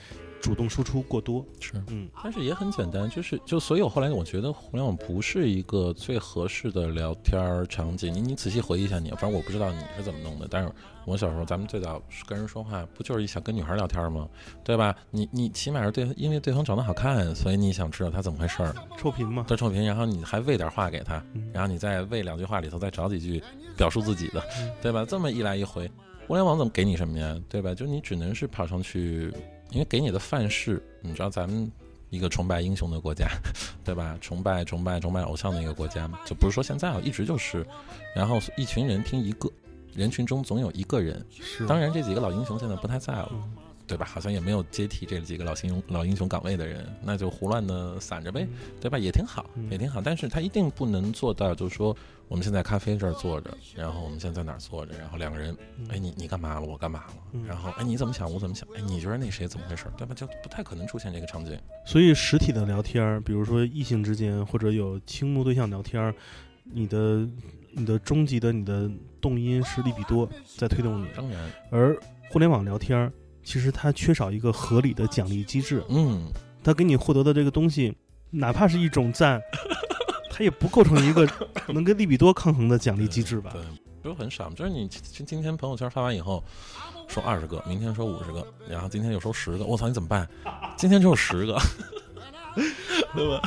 主动输出过多。是。嗯，但是也很简单，就是就所以我后来我觉得互联网不是一个最合适的聊天儿场景。你你仔细回忆一下你，反正我不知道你是怎么弄的，但是我小时候咱们最早跟人说话，不就是想跟女孩聊天吗？对吧？你你起码是对，因为对方长得好看，所以你想知道他怎么回事儿，臭贫嘛。对臭贫，然后你还喂点话给他，嗯然后你再喂两句话里头再找几句表述自己的嗯，对吧？这么一来一回，互联网怎么给你什么呀？对吧？就你只能是跑上去，因为给你的范式，你知道咱们一个崇拜英雄的国家，对吧？崇拜崇拜崇拜偶像的一个国家，就不是说现在啊，一直就是，然后一群人听一个，人群中总有一个人，是，当然这几个老英雄现在不太在了。嗯对吧？好像也没有接替这几个老英雄老英雄岗位的人，那就胡乱的散着呗，对吧？也挺好，嗯也挺好。但是他一定不能做到，就是说我们现在咖啡这儿坐着，然后我们现在在哪儿坐着，然后两个人，哎，你你干嘛了？我干嘛了？嗯然后哎，你怎么想？我怎么想？哎，你觉得那谁怎么回事？对吧？就不太可能出现这个场景。所以实体的聊天儿，比如说异性之间或者有倾慕对象聊天儿，你的你的终极的你的动因是利比多在推动你，当然，而互联网聊天儿其实它缺少一个合理的奖励机制，嗯，它给你获得的这个东西，哪怕是一种赞，它也不构成一个能跟利比多抗衡的奖励机制吧？对，就很少。就是你今今天朋友圈发完以后，说二十个，明天说五十个，然后今天又说十个，我操，你怎么办？今天只有十个，对吧？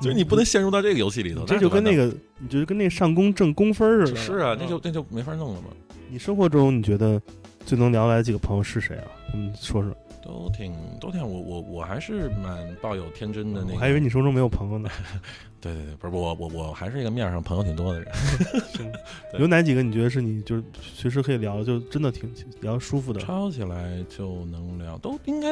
就是你不能陷入到这个游戏里头，这就跟那个个，你就跟那上工挣工分似的。是啊，那就那就没法弄了嘛。你生活中你觉得最能聊来几个朋友是谁啊？嗯，说说。都挺都挺，我我我还是蛮抱有天真的那个。我还以为你说中没有朋友呢。对对对，不是我我我还是一个面上朋友挺多的人。有哪几个你觉得是你就是随时可以聊，就真的挺聊舒服的？抄起来就能聊，都应该，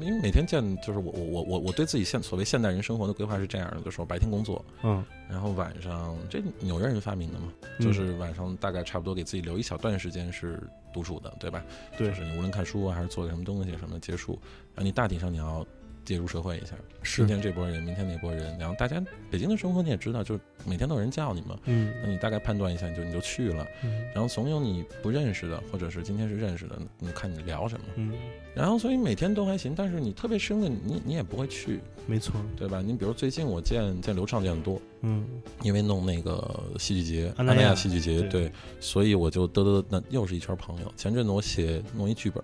因为每天见，就是我我我我我对自己现所谓现代人生活的规划是这样的，就是我白天工作，嗯，然后晚上这纽约人发明的嘛，嗯就是晚上大概差不多给自己留一小段时间是独处的，对吧？对就是你无论看书啊，还是做什么东西什么的结束，然后你大体上你要介入社会一下，是。今天这波人，明天那波人，然后大家北京的生活你也知道，就是每天都有人叫你嘛，嗯。那你大概判断一下，你就你就去了，嗯。然后怂恿你不认识的，或者是今天是认识的，你看你聊什么，嗯，然后所以每天都还行，但是你特别深的你你也不会去，没错，对吧？你比如最近我见见刘畅见的多，嗯。因为弄那个戏剧节，安那亚戏剧节，对对，所以我就嘚嘚，那又是一圈朋友。前阵子我写弄一剧本，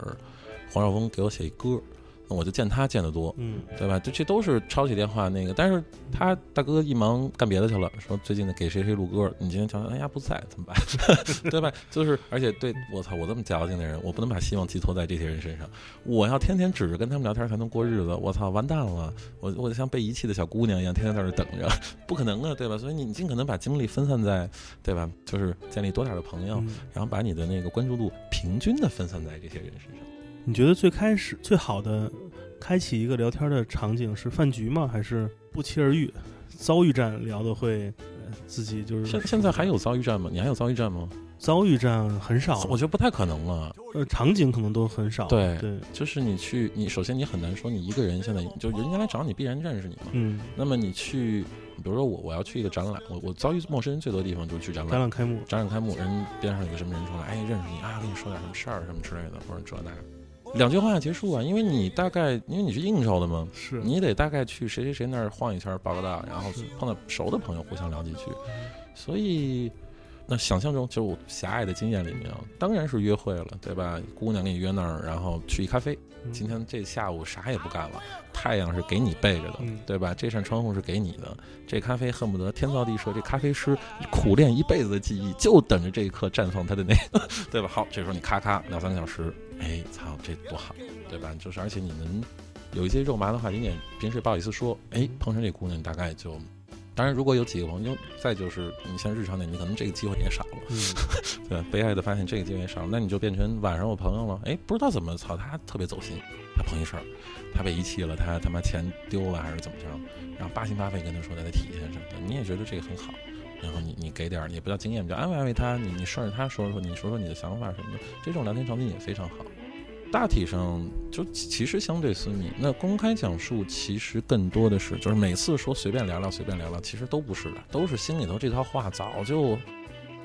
黄少峰给我写一歌，那我就见他见得多，嗯对吧？这这都是抄起电话那个，但是他大哥一忙干别的去了，说最近的给谁谁录歌，你今天瞧瞧，哎呀不在怎么办？对吧？就是而且对我操，我这么矫情的人，我不能把希望寄托在这些人身上，我要天天指着跟他们聊天才能过日子，我操，完蛋了，我我就像被遗弃的小姑娘一样，天天在这等着，不可能啊，对吧？所以你尽可能把精力分散在，对吧？就是建立多点的朋友，嗯，然后把你的那个关注度平均的分散在这些人身上。你觉得最开始最好的开启一个聊天的场景是饭局吗？还是不期而遇？遭遇战聊的会呃自己就是现现在还有遭遇战吗？你还有遭遇战吗？遭遇战很少，我觉得不太可能了。呃场景可能都很少。对对，就是你去，你首先你很难说你一个人现在就人家来找你必然认识你嘛。嗯，那么你去，比如说我我要去一个展览，我我遭遇陌生人最多的地方就是去展览。展览开幕，展览开幕，人边上有个什么人出来，哎，认识你啊，跟你说点什么事儿什么之类的，或者这那，两句话结束啊。因为你大概因为你是应酬的嘛，是你得大概去谁谁谁那儿晃一圈报个到，然后碰到熟的朋友互相聊几句。所以，那想象中就是我狭隘的经验里面啊，当然是约会了，对吧？姑娘给你约那儿，然后去一咖啡。嗯今天这下午啥也不干了，太阳是给你背着的，嗯对吧？这扇窗户是给你的，这咖啡恨不得天造地设，这咖啡师苦练一辈子的技艺，就等着这一刻绽放他的那个，对吧？好，这时候你咔咔两三个小时，哎，操，这多好，对吧？就是而且你能有一些肉麻的话，你也平时也不好意思说，哎，碰上这姑娘，大概就。当然，如果有几个朋友，再就是你像日常点，你可能这个机会也少了，嗯 对吧？悲哀的发现这个机会也少了，那你就变成晚上我朋友了，哎，不知道怎么，操，他特别走心，他碰一事儿，他被遗弃了，他他妈钱丢了还是怎么着，然后八心八肺跟他说他的体验什么的，你也觉得这个很好，然后你你给点儿，也不叫经验，比较安慰安慰他，你你顺着他说说，你说说你的想法什么的，这种聊天场景也非常好。大体上就其其实相对私密，那公开讲述其实更多的是，就是每次说随便聊聊随便聊聊，其实都不是的，都是心里头这套话早就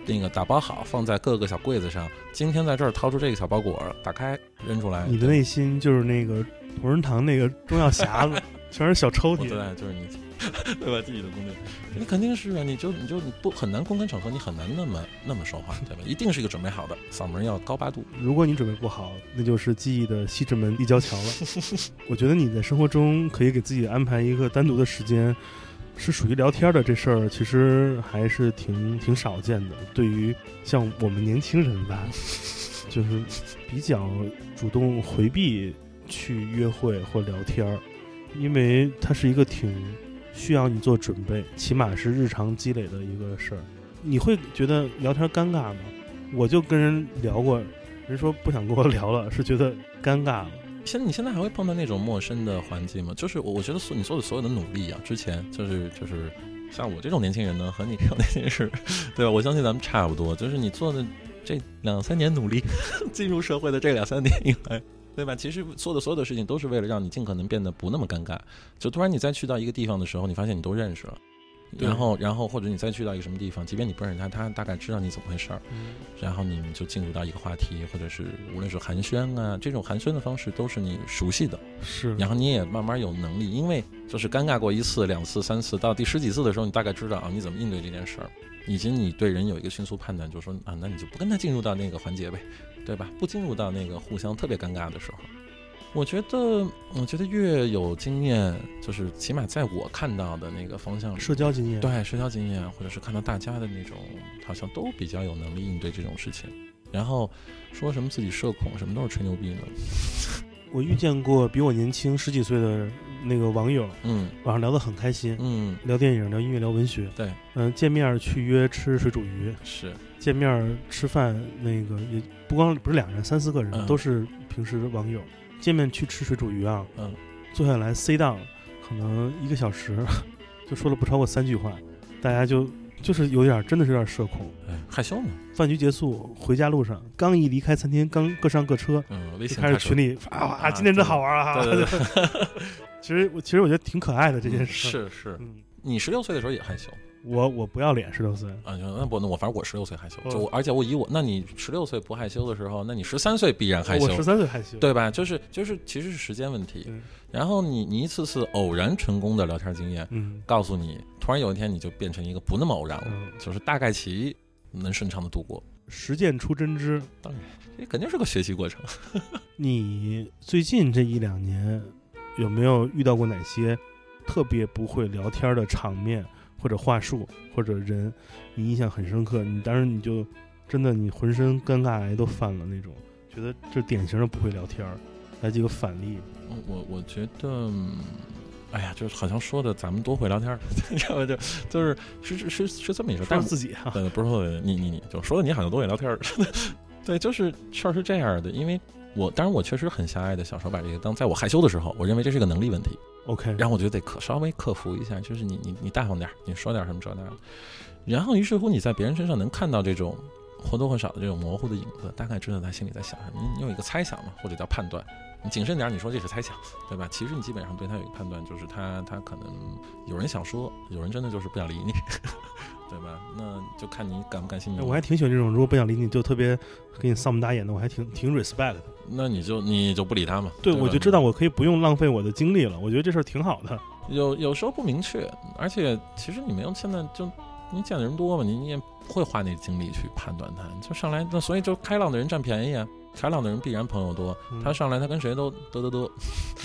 那个打包好，放在各个小柜子上。今天在这儿掏出这个小包裹，打开扔出来。你的内心就是那个同仁堂那个中药匣子，全是小抽屉。对，就是你，对吧？自己的宫殿，你肯定是啊，你就你就你不很难公开场合，你很难那么那么说话，对吧？一定是一个准备好的，嗓门要高八度。如果你准备不好，那就是记忆的西直门立交桥了。我觉得你在生活中可以给自己安排一个单独的时间，是属于聊天的这事儿，其实还是挺挺少见的。对于像我们年轻人吧，就是比较主动回避去约会或聊天，因为它是一个挺需要你做准备，起码是日常积累的一个事儿。你会觉得聊天尴尬吗？我就跟人聊过，人说不想跟我聊了，是觉得尴尬了。现你现在还会碰到那种陌生的环境吗？就是我我觉得所你做的所有的努力啊，之前就是就是像我这种年轻人呢，和你这种年轻人，对吧？我相信咱们差不多，就是你做的这两三年努力，进入社会的这两三年以来。对吧？其实做的所有的事情都是为了让你尽可能变得不那么尴尬。就突然你再去到一个地方的时候，你发现你都认识了，然后然后或者你再去到一个什么地方，即便你不认识他，他大概知道你怎么回事儿，然后你们就进入到一个话题，或者是无论是寒暄啊，这种寒暄的方式都是你熟悉的，是，然后你也慢慢有能力，因为就是尴尬过一次、两次、三次，到第十几次的时候，你大概知道啊你怎么应对这件事儿，以及你对人有一个迅速判断，就是说啊，那你就不跟他进入到那个环节呗，对吧？不进入到那个互相特别尴尬的时候。我觉得，我觉得越有经验，就是起码在我看到的那个方向，社交经验，对社交经验，或者是看到大家的那种，好像都比较有能力应对这种事情。然后说什么自己社恐，什么都是吹牛逼呢。我遇见过比我年轻十几岁的那个网友，嗯。网上聊得很开心，嗯，聊电影、聊音乐、聊文学，对，嗯、见面去约吃水煮鱼，是，见面吃饭，那个也不光不是两人，三四个人、嗯。都是平时网友，见面去吃水煮鱼啊，嗯，坐下来 C down，可能一个小时，就说了不超过三句话，大家就就是有点真的是有点社恐。哎，害羞嘛，饭局结束，回家路上刚一离开餐厅，刚各上各车，嗯，微就信开始群里啊今天真好玩啊！对对对，其实我其实我觉得挺可爱的这件事。，是是，嗯，你十六岁的时候也害羞我我不要脸，十六岁，啊？那不，那我反正我十六岁害羞，哦就我，而且我以我，那你十六岁不害羞的时候，那你十三岁必然害羞我，十三岁害羞。对吧？就是就是，其实是时间问题。然后你你一次次偶然成功的聊天经验，嗯告诉你，突然有一天你就变成一个不那么偶然了，嗯，就是大概其能顺畅的度过。实践出真知。当然，这肯定是个学习过程。你最近这一两年有没有遇到过哪些特别不会聊天的场面或者话术或者人，你印象很深刻？你当时你就真的你浑身尴尬癌都犯了那种，觉得这典型的不会聊天儿。来几个反例，嗯我我觉得，嗯哎呀，就是好像说的咱们多会聊天儿，你知道吧？就就是是是是是这么一说，但是自己啊，不是说你你你就说的你好像多会聊天儿，对，就是事儿是这样的，因为我当然我确实很狭隘的小时候把这个当在我害羞的时候，我认为这是个能力问题，OK，然后我觉得得克稍微克服一下，就是你你你大方点儿，你说点儿什么这那的，然后于是乎你在别人身上能看到这种或多或少的这种模糊的影子，大概知道他心里在想什么，你你有一个猜想嘛，或者叫判断。你谨慎点儿，你说这是猜想，对吧？其实你基本上对他有一个判断，就是他他可能有人想说，有人真的就是不想理你，对吧？那就看你感不感兴趣。哎我还挺喜欢这种，如果不想理你就特别给你丧不打眼的，我还挺挺 respect 的。那你就你就不理他嘛。对，吧我就知道我可以不用浪费我的精力了。我觉得这事儿挺好的。有有时候不明确，而且其实你没有现在就你见的人多嘛，你你也不会花那精力去判断他，就上来那所以就开朗的人占便宜啊，开朗的人必然朋友多，嗯他上来他跟谁都嘚嘚嘚，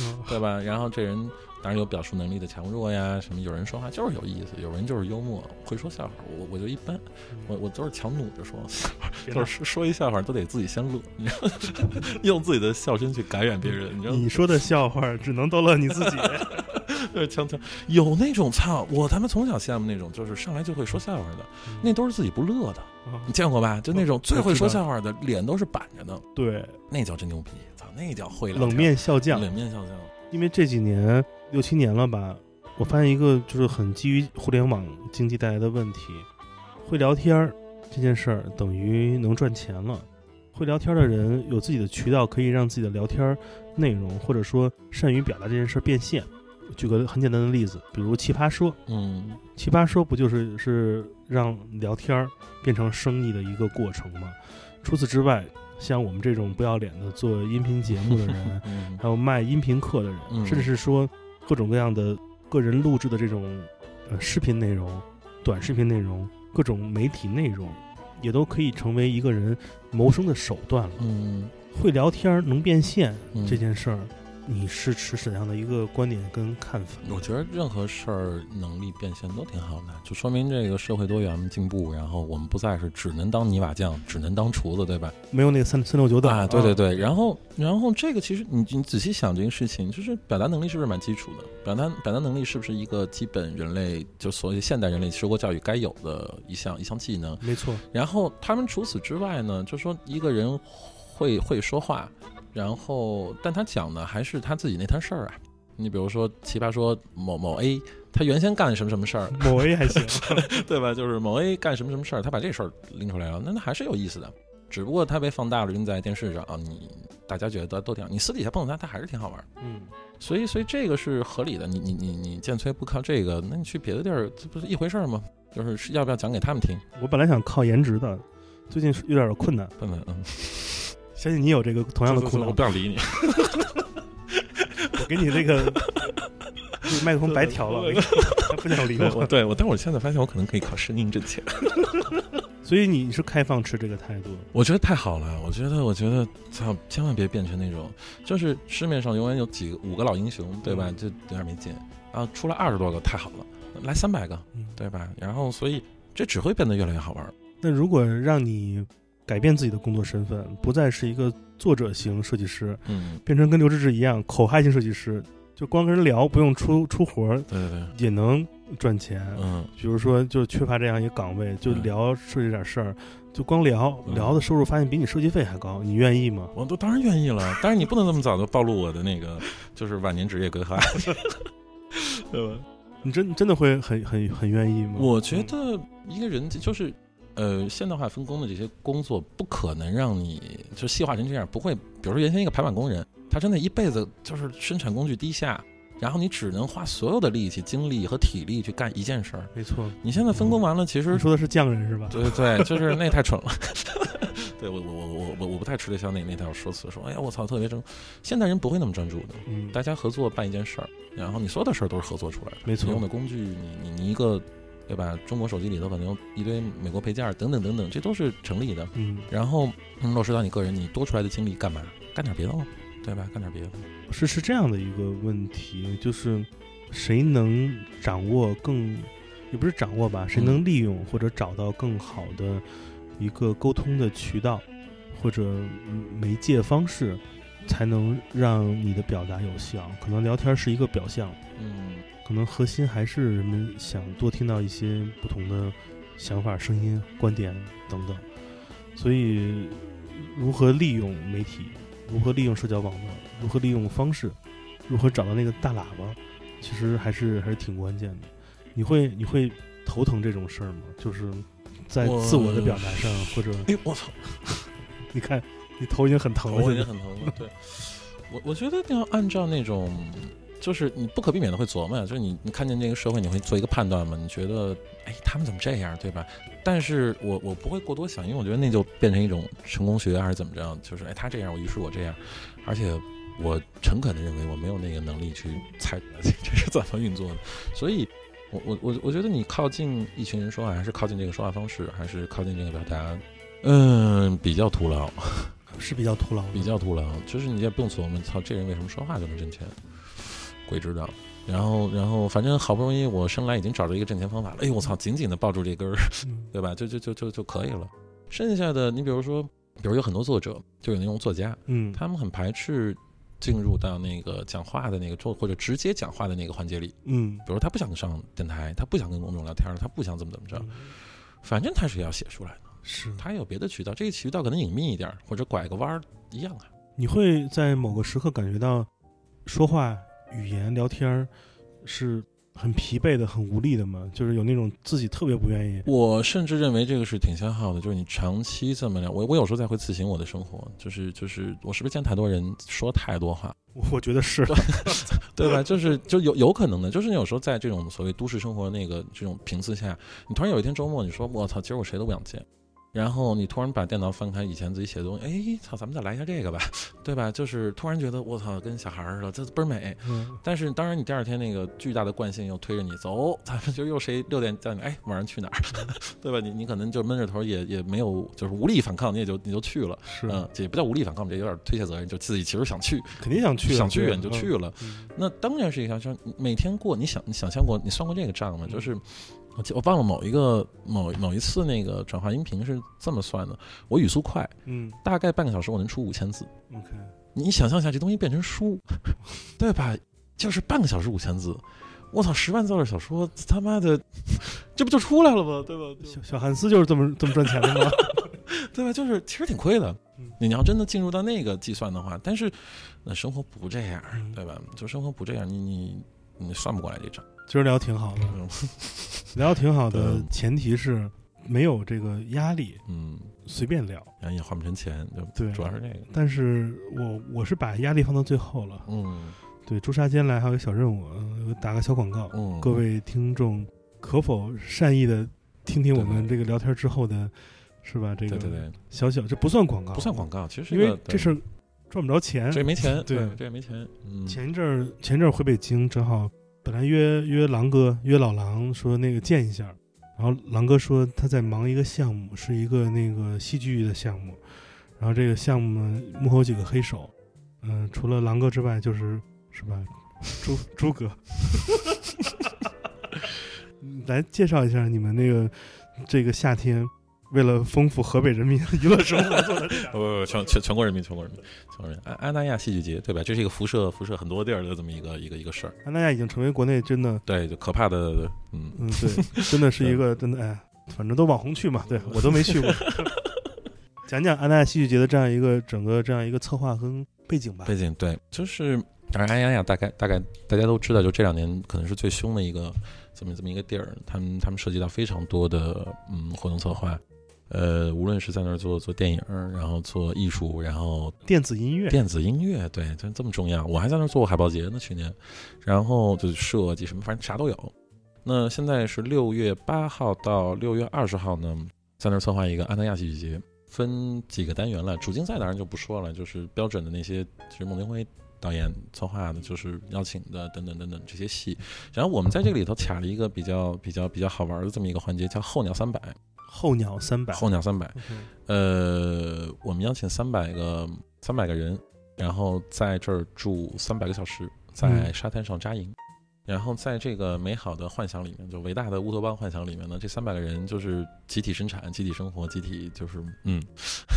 嗯 对吧？然后这人当然有表述能力的强弱呀，什么有人说话就是有意思，有人就是幽默，会说笑话，我我就一般，我我都是强弩着说，就是说一笑话都得自己先乐，你知道，用自己的笑声去感染别人，你知道？你说的笑话只能逗乐你自己。就是锵锵，有那种操，我他妈从小羡慕那种，就是上来就会说笑话的，那都是自己不乐的，啊你见过吧？就那种最会说笑话的，脸都是板着的，对那叫真牛逼，操，那叫会聊冷面笑匠，冷面笑匠，因为这几年六七年了吧，我发现一个就是很基于互联网经济带来的问题，会聊天儿这件事儿等于能赚钱了。会聊天儿的人有自己的渠道，可以让自己的聊天儿内容或者说善于表达这件事儿变现。举个很简单的例子，比如奇葩说，嗯奇葩说不就是是让聊天儿变成生意的一个过程吗？除此之外，像我们这种不要脸的做音频节目的人，嗯还有卖音频课的人，嗯甚至是说各种各样的个人录制的这种呃视频内容、短视频内容、各种媒体内容，也都可以成为一个人谋生的手段了。嗯，会聊天儿能变现、嗯这件事儿，你是持怎样的一个观点跟看法？我觉得任何事儿能力变现都挺好的，就说明这个社会多元进步，然后我们不再是只能当泥瓦匠，只能当厨子，对吧？没有那个三三六九等啊，对对对，然后然后这个其实你你仔细想这个事情，就是表达能力是不是蛮基础的？表达表达能力是不是一个基本人类就所谓现代人类受过教育该有的一项一项技能？没错，然后他们除此之外呢，就说一个人会会说话，然后但他讲的还是他自己那摊事儿啊。你比如说奇葩说某某 A，他原先干什么什么事儿，某 A 还行，对吧？就是某 A 干什么什么事儿，他把这事儿拎出来了，那那还是有意思的。只不过他被放大了，扔在电视上啊，你大家觉得都挺好，你私底下碰到他，他还是挺好玩。嗯，所以，所以这个是合理的。你你你你建崔不靠这个，那你去别的地儿，这不是一回事儿吗？就是是要不要讲给他们听？我本来想靠颜值的，最近是有点困难。笨笨，嗯，相信你有这个同样的苦恼。我不想理你。我给你这个麦克风白调了，他不想理 我。对我，但我现在发现我可能可以靠声音挣钱。所以你是开放持这个态度？我觉得太好了。我觉得，我觉得，操，千万别变成那种，就是市面上永远有几个五个老英雄，对吧？就有点没劲。然后出了二十多个，太好了，来三百个，对吧？然后，所以这只会变得越来越好玩。那如果让你改变自己的工作身份，不再是一个作者型设计师，嗯，变成跟刘志志一样口嗨型设计师，就光跟人聊，不用出出活儿，对对对，也能赚钱。嗯，比如说，就缺乏这样一个岗位，就聊设计点事儿，就光聊聊的收入，发现比你设计费还高，你愿意吗？我都当然愿意了，但是你不能这么早就暴露我的那个就是晚年职业规划，对吧？你真真的会很很很愿意吗？我觉得一个人就是。呃，现代化分工的这些工作不可能让你就细化成这样，不会。比如说原先一个排版工人，他真的一辈子就是生产工具低下，然后你只能花所有的力气、精力和体力去干一件事儿。没错，你现在分工完了，其实你说的是匠人是吧？对对，就是那太蠢了。对我我我我我我不太吃得消那那套说辞，说哎呀我操特别正。现代人不会那么专注的，嗯，大家合作办一件事儿，然后你所有的事儿都是合作出来的。没错，用的工具，你你你一个。对吧？中国手机里头可能有一堆美国配件等等等等，这都是成立的。嗯，然后落实到你个人，你多出来的精力干嘛？干点别的吗？对吧？干点别的。是是这样的一个问题，就是谁能掌握更，也不是掌握吧？谁能利用或者找到更好的一个沟通的渠道或者媒介方式，才能让你的表达有效？可能聊天是一个表象。嗯。可能核心还是人们想多听到一些不同的想法、声音、观点等等，所以如何利用媒体，如何利用社交网络，如何利用方式，如何找到那个大喇叭，其实还是还是挺关键的。你会你会头疼这种事儿吗？就是在自我的表达上，或者哎我操，你看你头已经很疼了，我已经很疼了。对，我我觉得要按照那种。就是你不可避免的会琢磨呀，就是你你看见这个社会，你会做一个判断嘛？你觉得，哎，他们怎么这样，对吧？但是我我不会过多想，因为我觉得那就变成一种成功学还是怎么着？就是哎，他这样，我于是我这样，而且我诚恳的认为我没有那个能力去猜 这是怎么运作的。所以，我我我我觉得你靠近一群人说话，还是靠近这个说话方式，还是靠近这个表达，嗯，比较徒劳，是比较徒劳，比较徒劳。就是你也不用琢磨，操，这人为什么说话就能挣钱？鬼知道，然后，然后，反正好不容易我生来已经找到一个挣钱方法了。哎呦，我操，紧紧的抱住这根儿，对吧？就就就就就可以了。剩下的，你比如说，比如有很多作者，就有那种作家，嗯，他们很排斥进入到那个讲话的那个或或者直接讲话的那个环节里，嗯，比如他不想上电台，他不想跟公众聊天他不想怎么怎么着，反正他是要写出来的，是他有别的渠道，这个渠道可能隐秘一点，或者拐个弯儿一样啊。你会在某个时刻感觉到说话。语言聊天儿是很疲惫的、很无力的嘛？就是有那种自己特别不愿意。我甚至认为这个是挺消耗的，就是你长期这么聊，我我有时候在会自省我的生活，就是就是我是不是见太多人说太多话？我觉得是，对吧？就是就有有可能的，就是你有时候在这种所谓都市生活那个这种频次下，你突然有一天周末，你说我操，今儿我谁都不想见。然后你突然把电脑翻开以前自己写的东西，哎，操，咱们再来一下这个吧，对吧？就是突然觉得我操，跟小孩似的，这倍儿美。嗯。但是当然，你第二天那个巨大的惯性又推着你走，咱们就又谁六点叫你，哎，晚上去哪儿，对吧？你你可能就闷着头也也没有，就是无力反抗，你也就你就去了。是。嗯，也不叫无力反抗，这有点推卸责任，就自己其实想去，肯定想去，想去你就去了。那当然是一个像每天过，你想你想象过，你算过这个账吗？就是。我我忘了某一个某某一次那个转化音频是这么算的，我语速快，嗯，大概半个小时我能出五千字。OK，你想象一下这东西变成书，对吧？就是半个小时五千字，我操，十万字的小说，他妈的，这不就出来了吗？对吧？小小汉斯就是这么这么赚钱的吗？对吧？就是其实挺亏的，嗯你要真的进入到那个计算的话，但是那生活不这样，嗯对吧？就生活不这样，你你你算不过来这账。今儿聊挺好的，嗯 聊挺好的，前提是没有这个压力，嗯，随便聊。然后也换不成钱，就对主要是这个。但是我我是把压力放到最后了。嗯对，朱砂间来还有个小任务，呃打个小广告，嗯，各位听众可否善意的听听我们这个聊天之后的，是吧？这个对对对，小小这不算广告，不算广告，其实因为这事儿赚不着钱这。也没钱，对这也没钱。嗯，前一阵儿前一阵儿回北京，正好本来约约狼哥约老狼说那个见一下，然后狼哥说他在忙一个项目，是一个那个戏剧的项目，然后这个项目呢幕后几个黑手，嗯、除了狼哥之外就是是吧，朱朱哥，来介绍一下你们那个这个夏天。为了丰富河北人民娱乐生活做的这不不不，全全全国人民，全国人民，全国人民，安安那亚戏剧节，对吧？这是一个辐射辐射很多地儿的这么一个一个一个事儿。安那亚已经成为国内真的对，就可怕的，嗯，嗯，对，真的是一个真的，哎，反正都网红去嘛，对我都没去过。讲讲安那亚戏剧节的这样一个整个这样一个策划跟背景吧。背景对，就是当然安那亚大概大概大家都知道，就这两年可能是最凶的一个这么这么一个地儿，他们他们涉及到非常多的嗯活动策划，呃，无论是在那儿做做电影，然后做艺术，然后电子音乐，电子音乐，对，这这么重要。我还在那儿做过海报节呢，去年，然后就是设计什么，反正啥都有。那现在是六月八号到六月二十号呢，在那儿策划一个安那亚戏剧节，分几个单元了。主竞赛当然就不说了，就是标准的那些，其实孟京辉导演策划的，就是邀请的等等等等这些戏。然后我们在这个里头卡了一个比较比较比较好玩的这么一个环节，叫候鸟三百。候鸟三百，候鸟三百呃，我们邀请三百个三百个人，然后在这儿住三百个小时，在嗯沙滩上扎营。然后在这个美好的幻想里面，就伟大的乌托邦幻想里面呢，这三百个人就是集体生产、集体生活、集体就是嗯，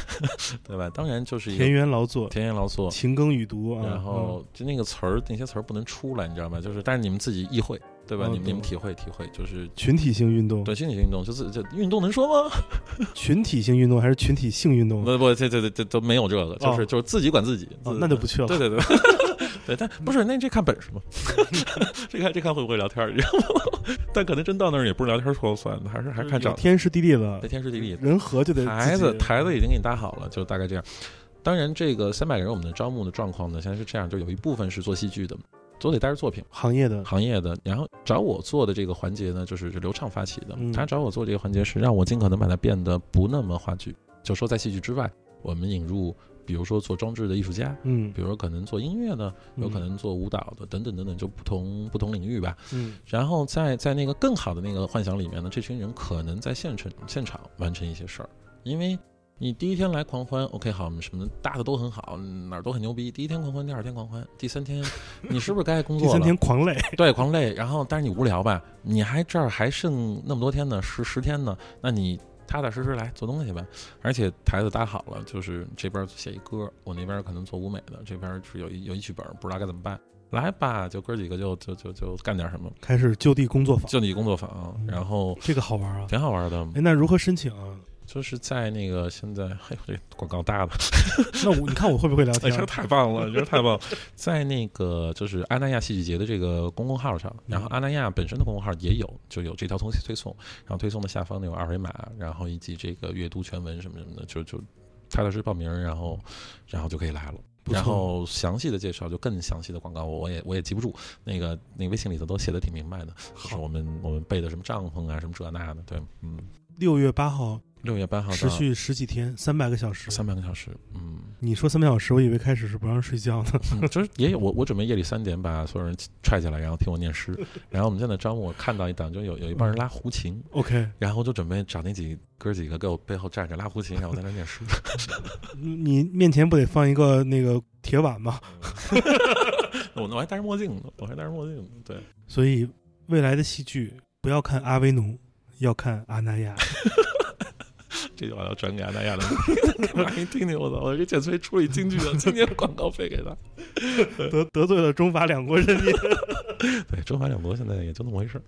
对吧？当然就是田园劳作，田园劳作，勤耕雨读啊。然后就那个词儿，那些词儿不能出来，你知道吧？就是但是你们自己意会，对吧？哦你们你们体会体会，就是嗯群体性运动，对群体性运动，就是这运动能说吗？群体性运动还是群体性运动？不不，这这这这都没有这个，就是、哦就是自己管自己，哦，那就不去了。对对对对，但不是那这看本事嘛，这看这看会不会聊天儿，你知道吗？但可能真到那儿也不是聊天说了算，还是还是看长有天时地利了对，天时地利。人和就得台子台子已经给你搭好了，就大概这样。当然，这个三百个人我们的招募的状况呢，现在是这样，就有一部分是做戏剧的，都得带着作品。行业的行业的，然后找我做的这个环节呢，就是是刘畅发起的。嗯他找我做这个环节是让我尽可能把它变得不那么话剧，就说在戏剧之外，我们引入，比如说做装置的艺术家，嗯比如说可能做音乐的，有可能做舞蹈的，等等等等，就不同不同领域吧。嗯然后在在那个更好的那个幻想里面呢，这群人可能在现场现场完成一些事儿，因为。你第一天来狂欢，OK 好，我们什么搭的都很好，哪儿都很牛逼。第一天狂欢，第二天狂欢，第三天，你是不是该工作了？第三天狂累，对，狂累。然后，但是你无聊吧？你还这儿还剩那么多天呢，十十天呢，那你踏踏实实来做东西吧。而且台子搭好了，就是这边写一歌，我那边可能做舞美的，这边是有一有一剧本，不知道该怎么办。来吧，就哥几个就就就就干点什么，开始就地工作坊，就地工作坊，然后这个好玩啊！挺好玩的。哎，那如何申请啊？就是在那个现在，嘿，这广告大了，那我你看我会不会聊 哎，天这？太棒了，这太棒了！在那个就是阿那亚戏剧节的这个公众号上，然后阿那亚本身的公众号也有，就有这条推推送，然后推送的下方那有二维码，然后以及这个阅读全文什么什么的，就就踏踏实实报名，然后然后就可以来了。然后详细的介绍就更详细的广告，我我也我也记不住，那个那个微信里头都写的挺明白的，就是我们我们备的什么帐篷啊，什么这那的，对，嗯，六月八号六月八号持续十几天，三百个小时。三百个小时，嗯。你说三百小时，我以为开始是不让睡觉呢。嗯，就是也有我，我准备夜里三点把所有人踹起来，然后听我念诗。然后我们现在招募，我看到一档，就有有一帮人拉胡琴，OK，然后就准备找那几哥几个给我背后站着拉胡琴，然后我在那念诗。你面前不得放一个那个铁碗吗？我我还戴着墨镜呢，我还戴着墨镜呢。对，所以未来的戏剧不要看阿维奴，要看阿那亚。这句话要转给安那亚的，给马云听听。我操，我给简崔出了一京剧的今年广告费给他。得得罪了中法两国人民。对，中法两国现在也就那么回事儿。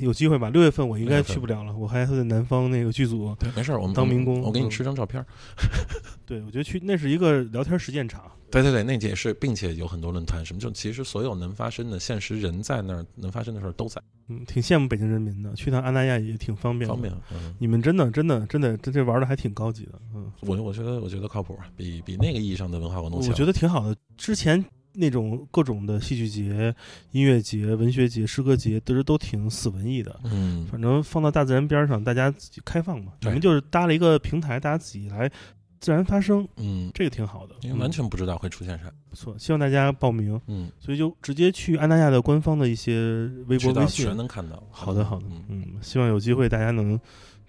有机会吧。六月份我应该去不了了，我还在南方那个剧组。对，没事儿，我们当民工我给你嗯吃张照片儿。对，我觉得去那是一个聊天实践场。对对对，那也是，并且有很多论坛，什么就其实所有能发生的现实人在那儿能发生的事儿都在，嗯，挺羡慕北京人民的，去趟安那亚也挺方便的。方便。嗯，你们真的真的真的这这玩的还挺高级的，嗯，我我觉得我觉得靠谱，比比那个意义上的文化活动强。我觉得挺好的。之前那种各种的戏剧节、音乐节、文学节、诗歌节，都是都挺死文艺的。嗯，反正放到大自然边上，大家自己开放嘛。你对们就是搭了一个平台，大家自己来自然发声，嗯，这个挺好的，因为完全不知道会出现啥。不错。希望大家报名，嗯，所以就直接去安大亚的官方的一些微博、微信全。能看到。好的，好的，嗯，嗯，希望有机会大家能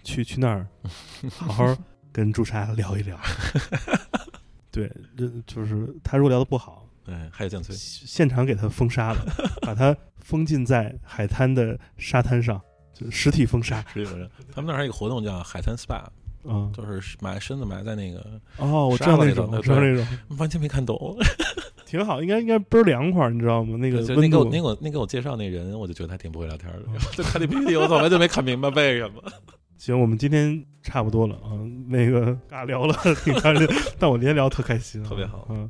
去去那儿，好好跟朱砂聊一聊。对，这就是他如果聊的不好，对，还有建崔，现场给他封杀了，把他封禁在海滩的沙滩上，就实体封杀。实体封杀，他们那儿还有一个活动叫海滩 SPA，嗯，就是埋身子埋在那个，哦，我知道那种，我知道那种，完全没看懂。挺好，应该应该倍儿凉快，你知道吗？那个就那温度给我那个我那给我介绍那人，我就觉得他挺不会聊天的。就看那 PPT，我怎么就没看明白为什么？行，我们今天差不多了啊，那个尬聊了挺长时间，但我今天聊特开心啊，特别好嗯，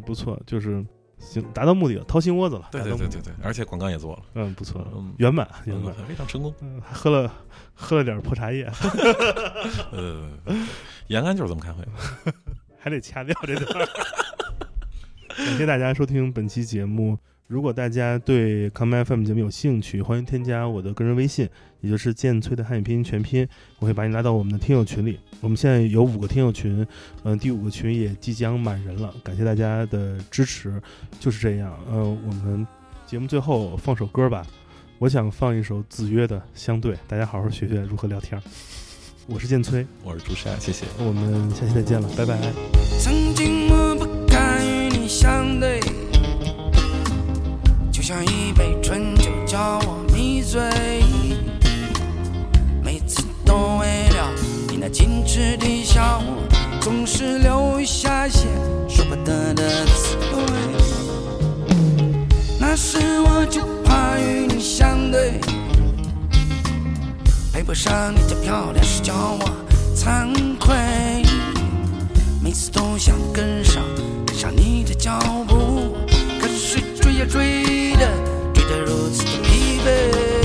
不不错，就是行，达到目的了，掏心窝子了，对对对对对，而且广告也做了，嗯，不错嗯，圆满圆满，非常成功。嗯，还喝了喝了点破茶叶，呃，延安就是这么开会。还得掐掉这段。感谢大家收听本期节目。如果大家对 Come FM 节目有兴趣，欢迎添加我的个人微信，也就是剑崔的汉语拼音全拼，我会把你拉到我们的听友群里。我们现在有五个听友群，嗯、第五个群也即将满人了，感谢大家的支持。就是这样，嗯、我们节目最后放首歌吧，我想放一首子曰的《相对》，大家好好学学如何聊天儿。我是剑崔，我是朱砂，谢谢。我们下期再见了，拜拜。曾经我不敢与你相对，就像一杯醇酒叫我迷醉。上你的漂亮是叫我惭愧，每次都想跟上跟上你的脚步，可是追呀追的追得如此的疲惫。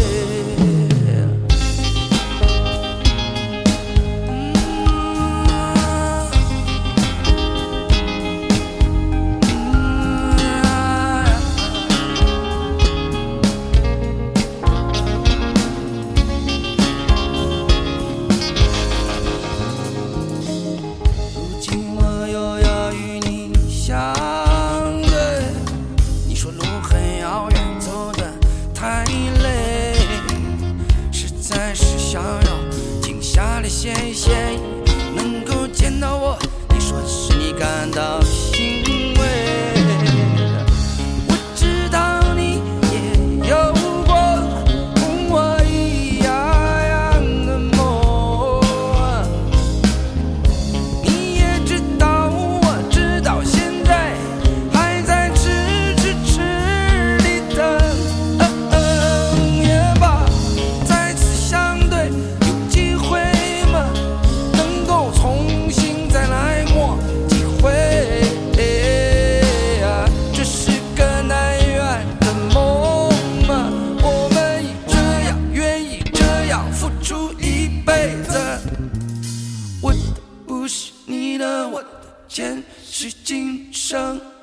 今